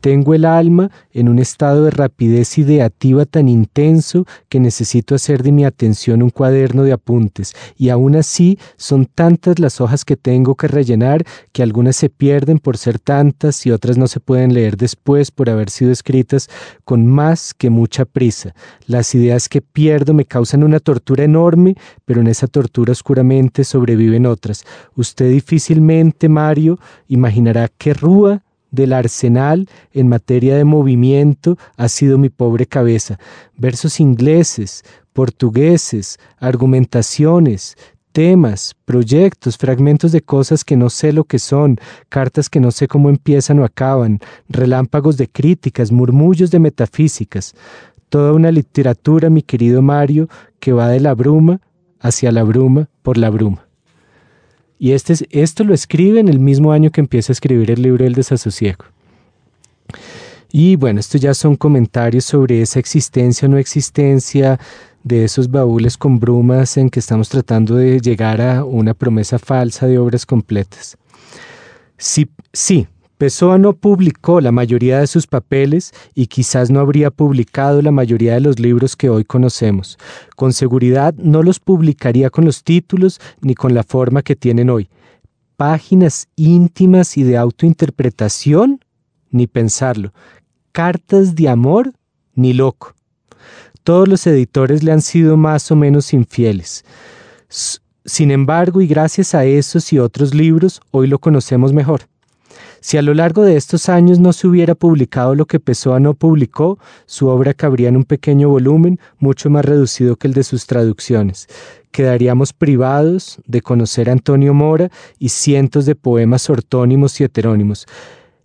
Tengo el alma en un estado de rapidez ideativa tan intenso que necesito hacer de mi atención un cuaderno de apuntes, y aún así son tantas las hojas que tengo que rellenar que algunas se pierden por ser tantas y otras no se pueden leer después por haber sido escritas con más que mucha prisa. Las ideas que pierdo me causan una tortura enorme, pero en esa tortura oscuramente sobreviven otras. Usted difícilmente, Mario, imaginará qué rúa del arsenal en materia de movimiento ha sido mi pobre cabeza. Versos ingleses, portugueses, argumentaciones, temas, proyectos, fragmentos de cosas que no sé lo que son, cartas que no sé cómo empiezan o acaban, relámpagos de críticas, murmullos de metafísicas. Toda una literatura, mi querido Mario, que va de la bruma hacia la bruma por la bruma. Y este, esto lo escribe en el mismo año que empieza a escribir el libro del desasosiego. Y bueno, estos ya son comentarios sobre esa existencia o no existencia de esos baúles con brumas en que estamos tratando de llegar a una promesa falsa de obras completas. Sí, sí, Pessoa no publicó la mayoría de sus papeles y quizás no habría publicado la mayoría de los libros que hoy conocemos. Con seguridad no los publicaría con los títulos ni con la forma que tienen hoy. Páginas íntimas y de autointerpretación, ni pensarlo. Cartas de amor, ni loco. Todos los editores le han sido más o menos infieles. Sin embargo, y gracias a esos y otros libros, hoy lo conocemos mejor. Si a lo largo de estos años no se hubiera publicado lo que Pessoa no publicó, su obra cabría en un pequeño volumen mucho más reducido que el de sus traducciones. Quedaríamos privados de conocer a Antonio Mora y cientos de poemas ortónimos y heterónimos.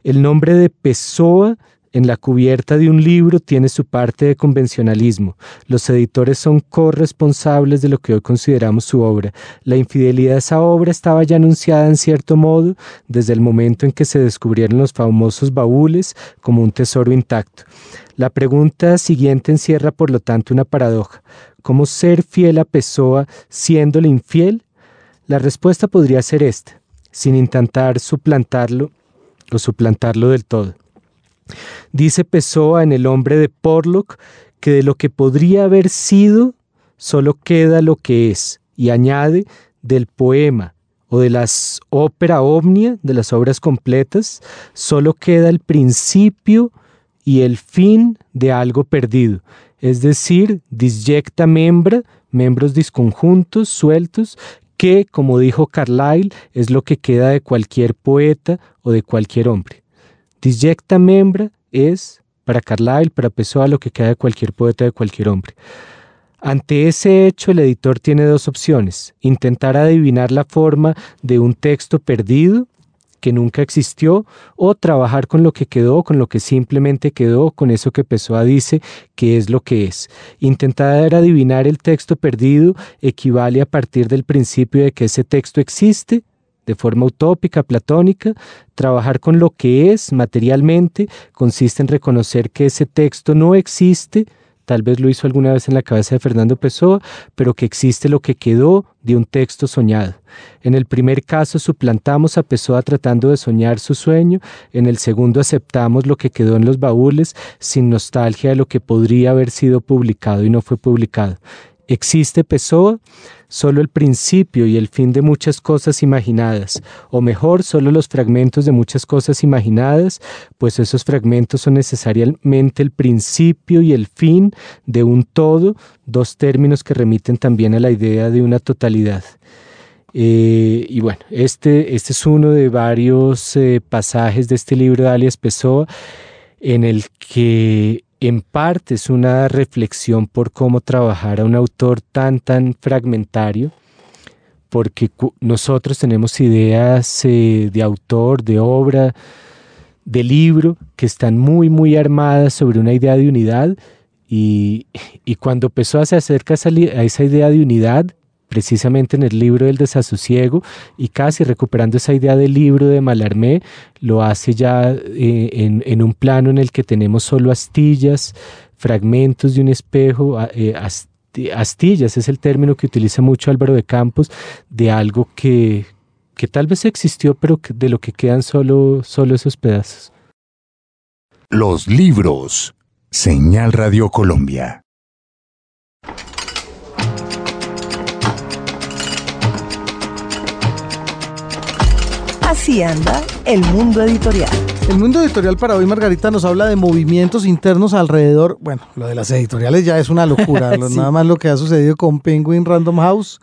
El nombre de Pessoa en la cubierta de un libro tiene su parte de convencionalismo. Los editores son corresponsables de lo que hoy consideramos su obra. La infidelidad de esa obra estaba ya anunciada en cierto modo desde el momento en que se descubrieron los famosos baúles como un tesoro intacto. La pregunta siguiente encierra, por lo tanto, una paradoja. ¿Cómo ser fiel a Pessoa siéndole infiel? La respuesta podría ser esta, sin intentar suplantarlo o suplantarlo del todo. Dice Pessoa en El hombre de Porlock que de lo que podría haber sido solo queda lo que es, y añade del poema o de las ópera omnia, de las obras completas, solo queda el principio y el fin de algo perdido, es decir, disjecta membra, membros disconjuntos, sueltos, que, como dijo Carlyle, es lo que queda de cualquier poeta o de cualquier hombre. Disjecta membra es, para Carlyle, para Pessoa, lo que queda de cualquier poeta, de cualquier hombre. Ante ese hecho, el editor tiene dos opciones. Intentar adivinar la forma de un texto perdido que nunca existió o trabajar con lo que quedó, con lo que simplemente quedó, con eso que Pessoa dice que es lo que es. Intentar adivinar el texto perdido equivale a partir del principio de que ese texto existe de forma utópica, platónica, trabajar con lo que es materialmente consiste en reconocer que ese texto no existe, tal vez lo hizo alguna vez en la cabeza de Fernando Pessoa, pero que existe lo que quedó de un texto soñado. En el primer caso suplantamos a Pessoa tratando de soñar su sueño, en el segundo aceptamos lo que quedó en los baúles sin nostalgia de lo que podría haber sido publicado y no fue publicado. ¿Existe Pessoa? Solo el principio y el fin de muchas cosas imaginadas, o mejor, solo los fragmentos de muchas cosas imaginadas, pues esos fragmentos son necesariamente el principio y el fin de un todo, dos términos que remiten también a la idea de una totalidad. Eh, y bueno, este, este es uno de varios eh, pasajes de este libro de Alias Pessoa en el que en parte es una reflexión por cómo trabajar a un autor tan, tan fragmentario, porque nosotros tenemos ideas eh, de autor, de obra, de libro, que están muy, muy armadas sobre una idea de unidad, y, y cuando empezó a se acerca a esa idea de unidad, precisamente en el libro del desasosiego y casi recuperando esa idea del libro de Malarmé, lo hace ya eh, en, un plano en el que tenemos solo astillas, fragmentos de un espejo, eh, astillas es el término que utiliza mucho Álvaro de Campos, de algo que, que tal vez existió, pero de lo que quedan solo, solo esos pedazos. Los libros. Señal Radio Colombia. Así anda el mundo editorial. El mundo editorial para hoy, Margarita, nos habla de movimientos internos alrededor. Bueno, lo de las editoriales ya es una locura. (laughs) Sí. Nada más lo que ha sucedido con Penguin Random House.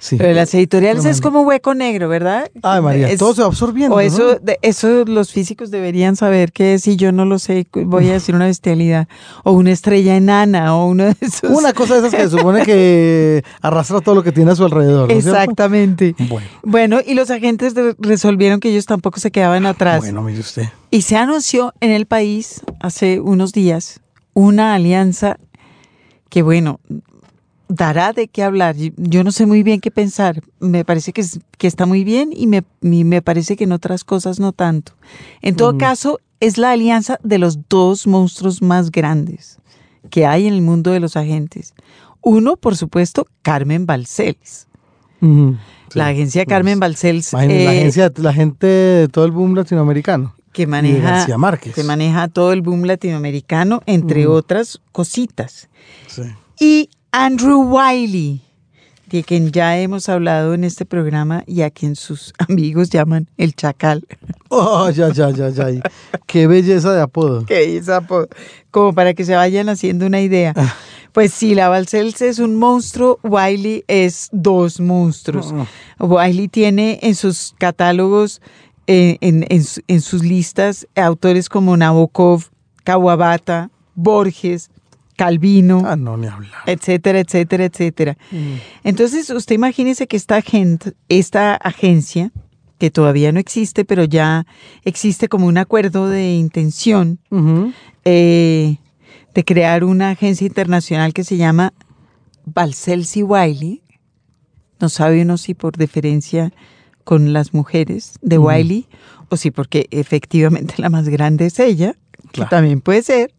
Sí. Pero las editoriales es como hueco negro, ¿verdad? Ay, María, Es- todo se va absorbiendo. O ¿no? eso, de- eso los físicos deberían saber que si yo no lo sé, voy a decir una bestialidad. O una estrella enana, o uno de esos. Una cosa de esas que se supone que (laughs) arrastra todo lo que tiene a su alrededor. ¿no? Exactamente. Bueno, Bueno, y los agentes resolvieron que ellos tampoco se quedaban atrás. bueno, mire usted. Y se anunció en el país hace unos días una alianza que, bueno, dará de qué hablar. Yo- no sé muy bien qué pensar. Me parece que, es- que está muy bien y me, y me parece que en otras cosas no tanto. En todo caso, es la alianza de los dos monstruos más grandes que hay en el mundo de los agentes. Uno, por supuesto, Carmen Balcells. La agencia Carmen Balcells. Imagínese, la eh, agencia, la gente de todo el boom latinoamericano. que maneja, que maneja todo el boom latinoamericano, entre otras cositas. Sí. Y Andrew Wiley, de quien ya hemos hablado en este programa y a quien sus (laughs) amigos llaman el chacal. Oh, ya, ya, ya, ya. Qué belleza de apodo. Que es apo- como para que se vayan haciendo una idea. Pues sí, la Balcells es un monstruo, Wiley es dos monstruos. Wiley tiene en sus catálogos, eh, en, en su- en sus listas, autores como Nabokov, Kawabata, Borges, Calvino, Ah, no, ni hablar. etcétera, etcétera, etcétera. Entonces, usted imagínese que esta, agent- esta agencia, que todavía no existe, pero ya existe como un acuerdo de intención eh, de crear una agencia internacional que se llama Balcells y Wiley. No sabe uno si por deferencia con las mujeres de. Wiley o si porque efectivamente la más grande es ella, que también puede ser.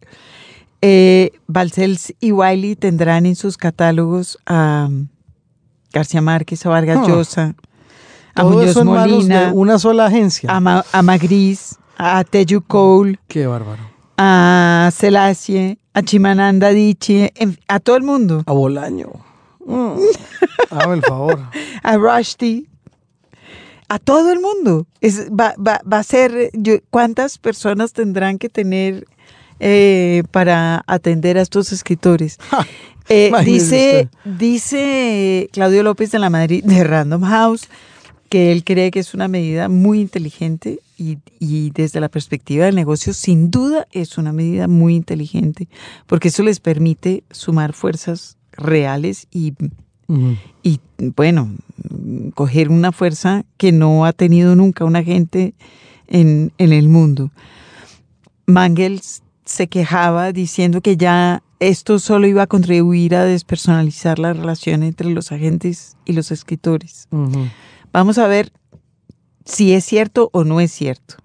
Eh, Balcells y Wiley tendrán en sus catálogos a García Márquez, a Vargas Ah. Llosa, a Todo Muñoz Molina, de una sola agencia. a, Ma- a Magriz, a Teju Cole, Qué bárbaro. a Selassie, a Chimananda Adichie, en- a todo el mundo, A Bolaño. Mm. Hágame el favor. (laughs) a Rushdie, a todo el mundo. Es, va, va- va a ser, yo- ¿cuántas personas tendrán que tener eh, para atender a estos escritores? (laughs) Eh, dice, dice Claudio López de la Madrid de Random House que él cree que es una medida muy inteligente y, y desde la perspectiva del negocio, sin duda es una medida muy inteligente, porque eso les permite sumar fuerzas reales y, y bueno, coger una fuerza que no ha tenido nunca una gente en, en el mundo. Mangels se quejaba diciendo que ya esto solo iba a contribuir a despersonalizar la relación entre los agentes y los escritores. Vamos a ver si es cierto o no es cierto.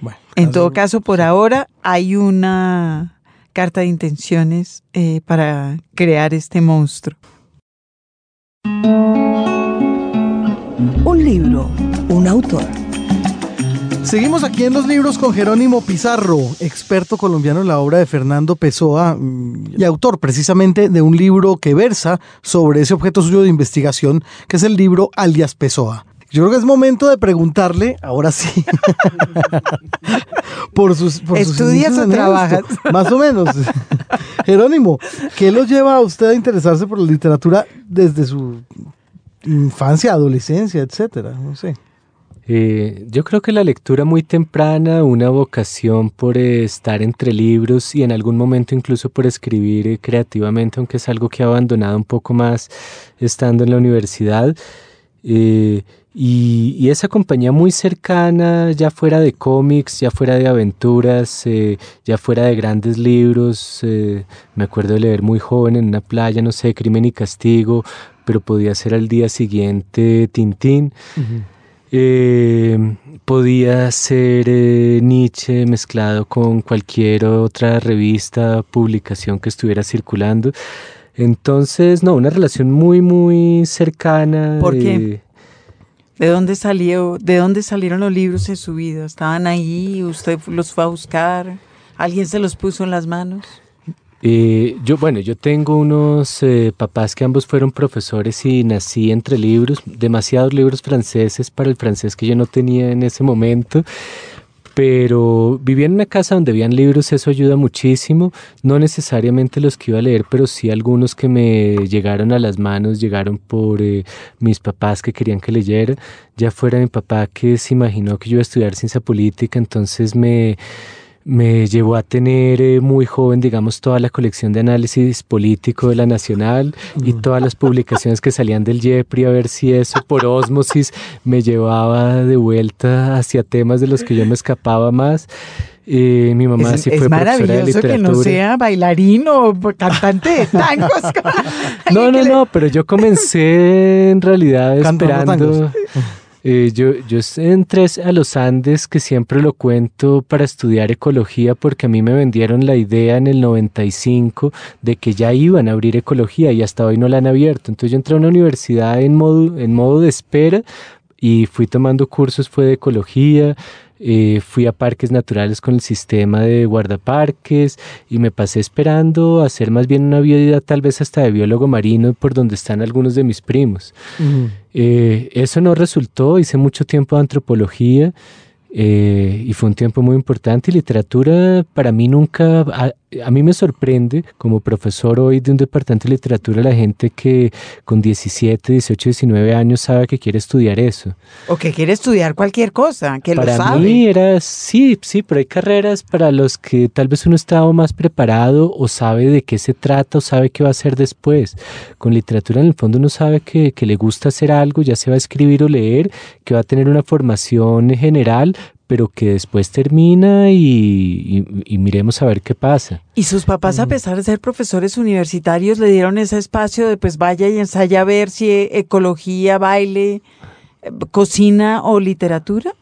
Bueno, En caso- todo caso, por ahora hay una carta de intenciones eh, para crear este monstruo. Un libro, un autor. Seguimos aquí en los libros con Jerónimo Pizarro, experto colombiano en la obra de Fernando Pessoa mm, y autor precisamente de un libro que versa sobre ese objeto suyo de investigación, que es el libro Alias Pessoa. Yo creo que es momento de preguntarle, ahora sí, (laughs) por sus... Por sus ¿Estudias inicios o en esto. trabajas? Más o menos. (laughs) Jerónimo, ¿qué lo lleva a usted a interesarse por la literatura desde su infancia, adolescencia, etcétera? No sé. Eh, yo creo que la lectura muy temprana, una vocación por eh, estar entre libros y en algún momento incluso por escribir eh, creativamente, aunque es algo que he abandonado un poco más estando en la universidad. Y, esa compañía muy cercana, ya fuera de cómics, ya fuera de aventuras, ya fuera de grandes libros, me acuerdo de leer muy joven en una playa, no sé, Crimen y Castigo, pero podía ser al día siguiente Tintín. Eh, podía ser eh, Nietzsche mezclado con cualquier otra revista, publicación que estuviera circulando. Entonces, no, una relación muy, muy cercana. ¿Por qué? eh, ¿De dónde salió? ¿De dónde salieron los libros en su vida? ¿Estaban ahí? ¿Usted los fue a buscar? ¿Alguien se los puso en las manos? Eh, yo, bueno, yo tengo unos eh, papás que ambos fueron profesores y nací entre libros, demasiados libros franceses para el francés que yo no tenía en ese momento pero vivía en una casa donde habían libros, eso ayuda muchísimo, no necesariamente los que iba a leer, pero sí algunos que me llegaron a las manos, llegaron por eh, mis papás que querían que leyera, ya fuera mi papá que se imaginó que yo iba a estudiar ciencia política, entonces me me llevó a tener eh, muy joven, digamos, toda la colección de análisis político de la Nacional y todas las publicaciones que salían del YEPRI, a ver si eso por osmosis me llevaba de vuelta hacia temas de los que yo me escapaba más. Eh, mi mamá sí fue profesora de literatura. que no sea bailarín o cantante de tangos. (laughs) no, no, no, pero yo comencé en realidad (laughs) esperando... Eh, yo, yo entré a los Andes, que siempre lo cuento, para estudiar ecología, porque a mí me vendieron la idea en el 95 de que ya iban a abrir ecología y hasta hoy no la han abierto. Entonces yo entré a una universidad en modo, en modo de espera y fui tomando cursos, fue de ecología, eh, fui a parques naturales con el sistema de guardaparques y me pasé esperando hacer más bien una vida tal vez hasta de biólogo marino por donde están algunos de mis primos. Eh, eso no resultó, hice mucho tiempo de antropología eh, y fue un tiempo muy importante. Y literatura para mí nunca, a, a, mí me sorprende como profesor hoy de un departamento de literatura la gente que con 17, 18, 19 años sabe que quiere estudiar eso. O que quiere estudiar cualquier cosa, que para lo sabe. mí era, sí, sí, pero hay carreras para los que tal vez uno estaba más preparado o sabe de qué se trata o sabe qué va a hacer después. Con literatura en el fondo uno sabe que, que le gusta hacer algo, ya se va a escribir o leer, que va a tener una formación general, pero que después termina y, y, y, miremos a ver qué pasa. ¿Y sus papás, a pesar de ser profesores universitarios, le dieron ese espacio de pues vaya y ensaya a ver si ecología, baile, cocina o literatura?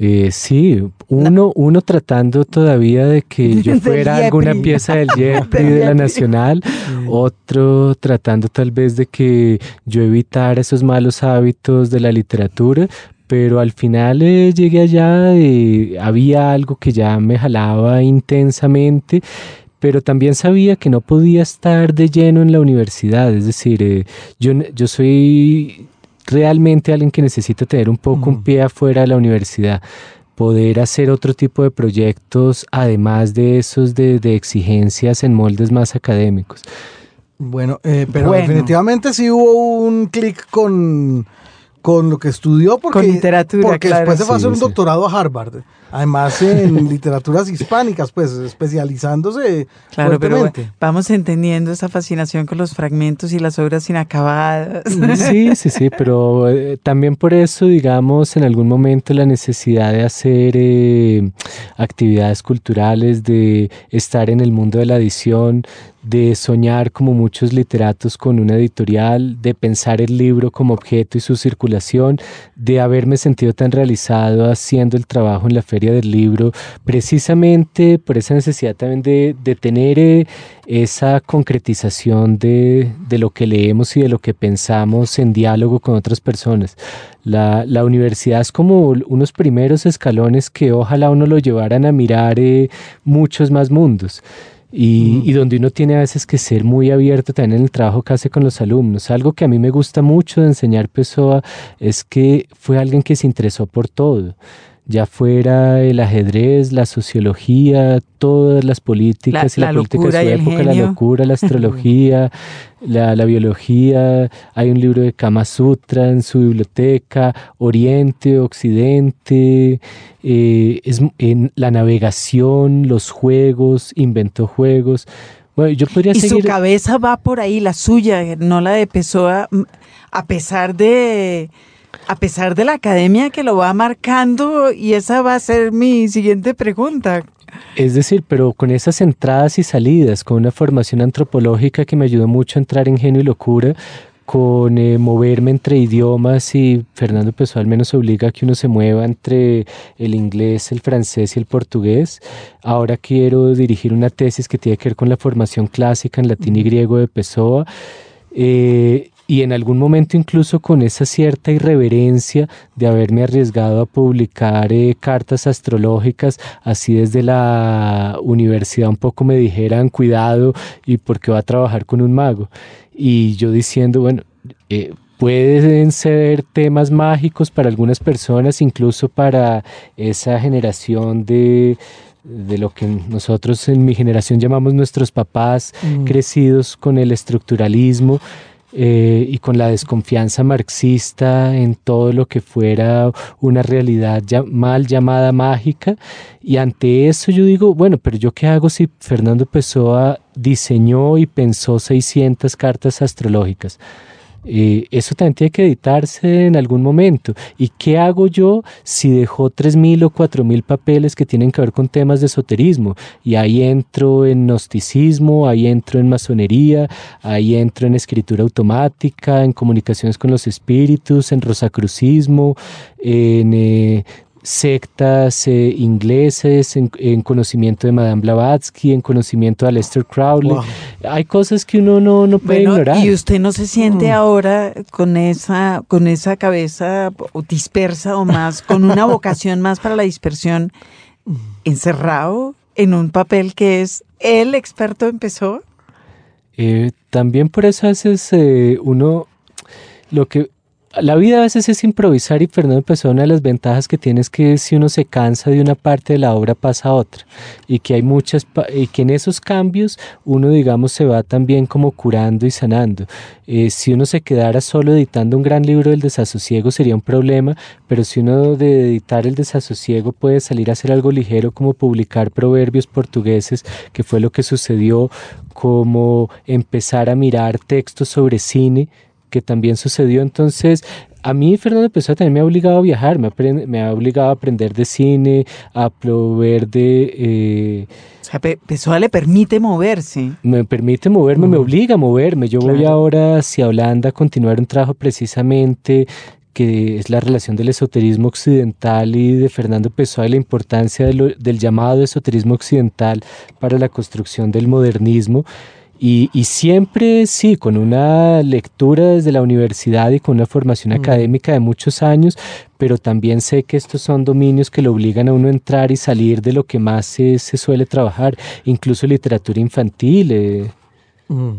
Eh, sí, uno, no. uno tratando todavía de que (laughs) yo fuera alguna pieza (laughs) del YEPRI de la Nacional, otro tratando tal vez de que yo evitara esos malos hábitos de la literatura, pero al final eh, llegué allá, eh, había algo que ya me jalaba intensamente, pero también sabía que no podía estar de lleno en la universidad, es decir, eh, yo, yo soy realmente alguien que necesita tener un poco mm. un pie afuera de la universidad poder hacer otro tipo de proyectos, además de esos de, de exigencias en moldes más académicos. Bueno, eh, pero bueno. definitivamente sí hubo un clic con, con lo que estudió porque, con literatura, porque claro. después se fue a Sí, hacer un sí. doctorado a Harvard. Además en (laughs) literaturas hispánicas, pues especializándose Claro, pero fuertemente. vamos entendiendo esa fascinación con los fragmentos y las obras inacabadas. Sí, sí, sí, pero eh, también por eso, digamos, en algún momento la necesidad de hacer eh, actividades culturales, de estar en el mundo de la edición, de soñar como muchos literatos con una editorial, de pensar el libro como objeto y su circulación, de haberme sentido tan realizado haciendo el trabajo en la feria del libro, precisamente por esa necesidad también de, de tener eh, esa concretización de, de, lo que leemos y de lo que pensamos en diálogo con otras personas. La, la, universidad es como unos primeros escalones que ojalá uno lo llevaran a mirar eh, muchos más mundos. Y, y, donde uno tiene a veces que ser muy abierto también en el trabajo que hace con los alumnos. Algo que a mí me gusta mucho de enseñar Pessoa es que fue alguien que se interesó por todo ya fuera el ajedrez, la sociología, todas las políticas la, y la, la política de su época, la locura, la astrología, (laughs) la, la, biología. Hay un libro de Kama Sutra en su biblioteca, Oriente, Occidente, eh, es, en la navegación, los juegos, inventó juegos. Bueno, yo podría y seguir... su cabeza va por ahí, la suya, no la de Pessoa, a pesar de a pesar de la academia que lo va marcando, y esa va a ser mi siguiente pregunta. Es decir, pero con esas entradas y salidas, con una formación antropológica que me ayudó mucho a entrar en genio y locura, con eh, moverme entre idiomas y Fernando Pessoa al menos obliga a que uno se mueva entre el inglés, el francés y el portugués. Ahora quiero dirigir una tesis que tiene que ver con la formación clásica en latín y griego de Pessoa. Eh, y en algún momento incluso con esa cierta irreverencia de haberme arriesgado a publicar eh, cartas astrológicas, así desde la universidad un poco me dijeran cuidado y porque va a trabajar con un mago. Y yo diciendo, bueno, eh, pueden ser temas mágicos para algunas personas, incluso para esa generación de de lo que nosotros en mi generación llamamos nuestros papás mm. crecidos con el estructuralismo eh, y con la desconfianza marxista en todo lo que fuera una realidad mal llamada mágica. Y ante eso yo digo, bueno, pero yo qué hago si Fernando Pessoa diseñó y pensó 600 cartas astrológicas? Eh, eso también tiene que editarse en algún momento. ¿Y qué hago yo si dejó 3.000 o 4.000 papeles que tienen que ver con temas de esoterismo? Y ahí entro en gnosticismo, ahí entro en masonería, ahí entro en escritura automática, en comunicaciones con los espíritus, en rosacrucismo, en eh, sectas eh, ingleses, en, conocimiento de Madame Blavatsky, en conocimiento de Aleister Crowley. Hay cosas que uno no, no puede ignorar. Y usted no se siente mm. ahora con esa, con esa cabeza dispersa o más, con una vocación más para la dispersión, encerrado en un papel que es el experto empezó. Eh, también por eso haces eh, uno lo que la vida a veces es improvisar y Fernando empezó una de las ventajas que tiene es que si uno se cansa de una parte de la obra pasa a otra y que hay muchas y que en esos cambios uno digamos se va también como curando y sanando. Eh, si uno se quedara solo editando un gran libro del desasosiego sería un problema, pero si uno de editar el desasosiego puede salir a hacer algo ligero como publicar proverbios portugueses, que fue lo que sucedió, como empezar a mirar textos sobre cine, que también sucedió. Entonces, a mí Fernando Pessoa también me ha obligado a viajar, me ha, me ha obligado a aprender de cine, a proveer de... Eh, o sea, Pessoa le permite moverse. Me permite moverme, me obliga a moverme. Yo voy ahora hacia Holanda a continuar un trabajo precisamente que es la relación del esoterismo occidental y de Fernando Pessoa y la importancia del llamado esoterismo occidental para la construcción del modernismo. Y, siempre sí, con una lectura desde la universidad y con una formación mm. académica de muchos años, pero también sé que estos son dominios que le obligan a uno a entrar y salir de lo que más se, suele trabajar, incluso literatura infantil. Eh. Mm.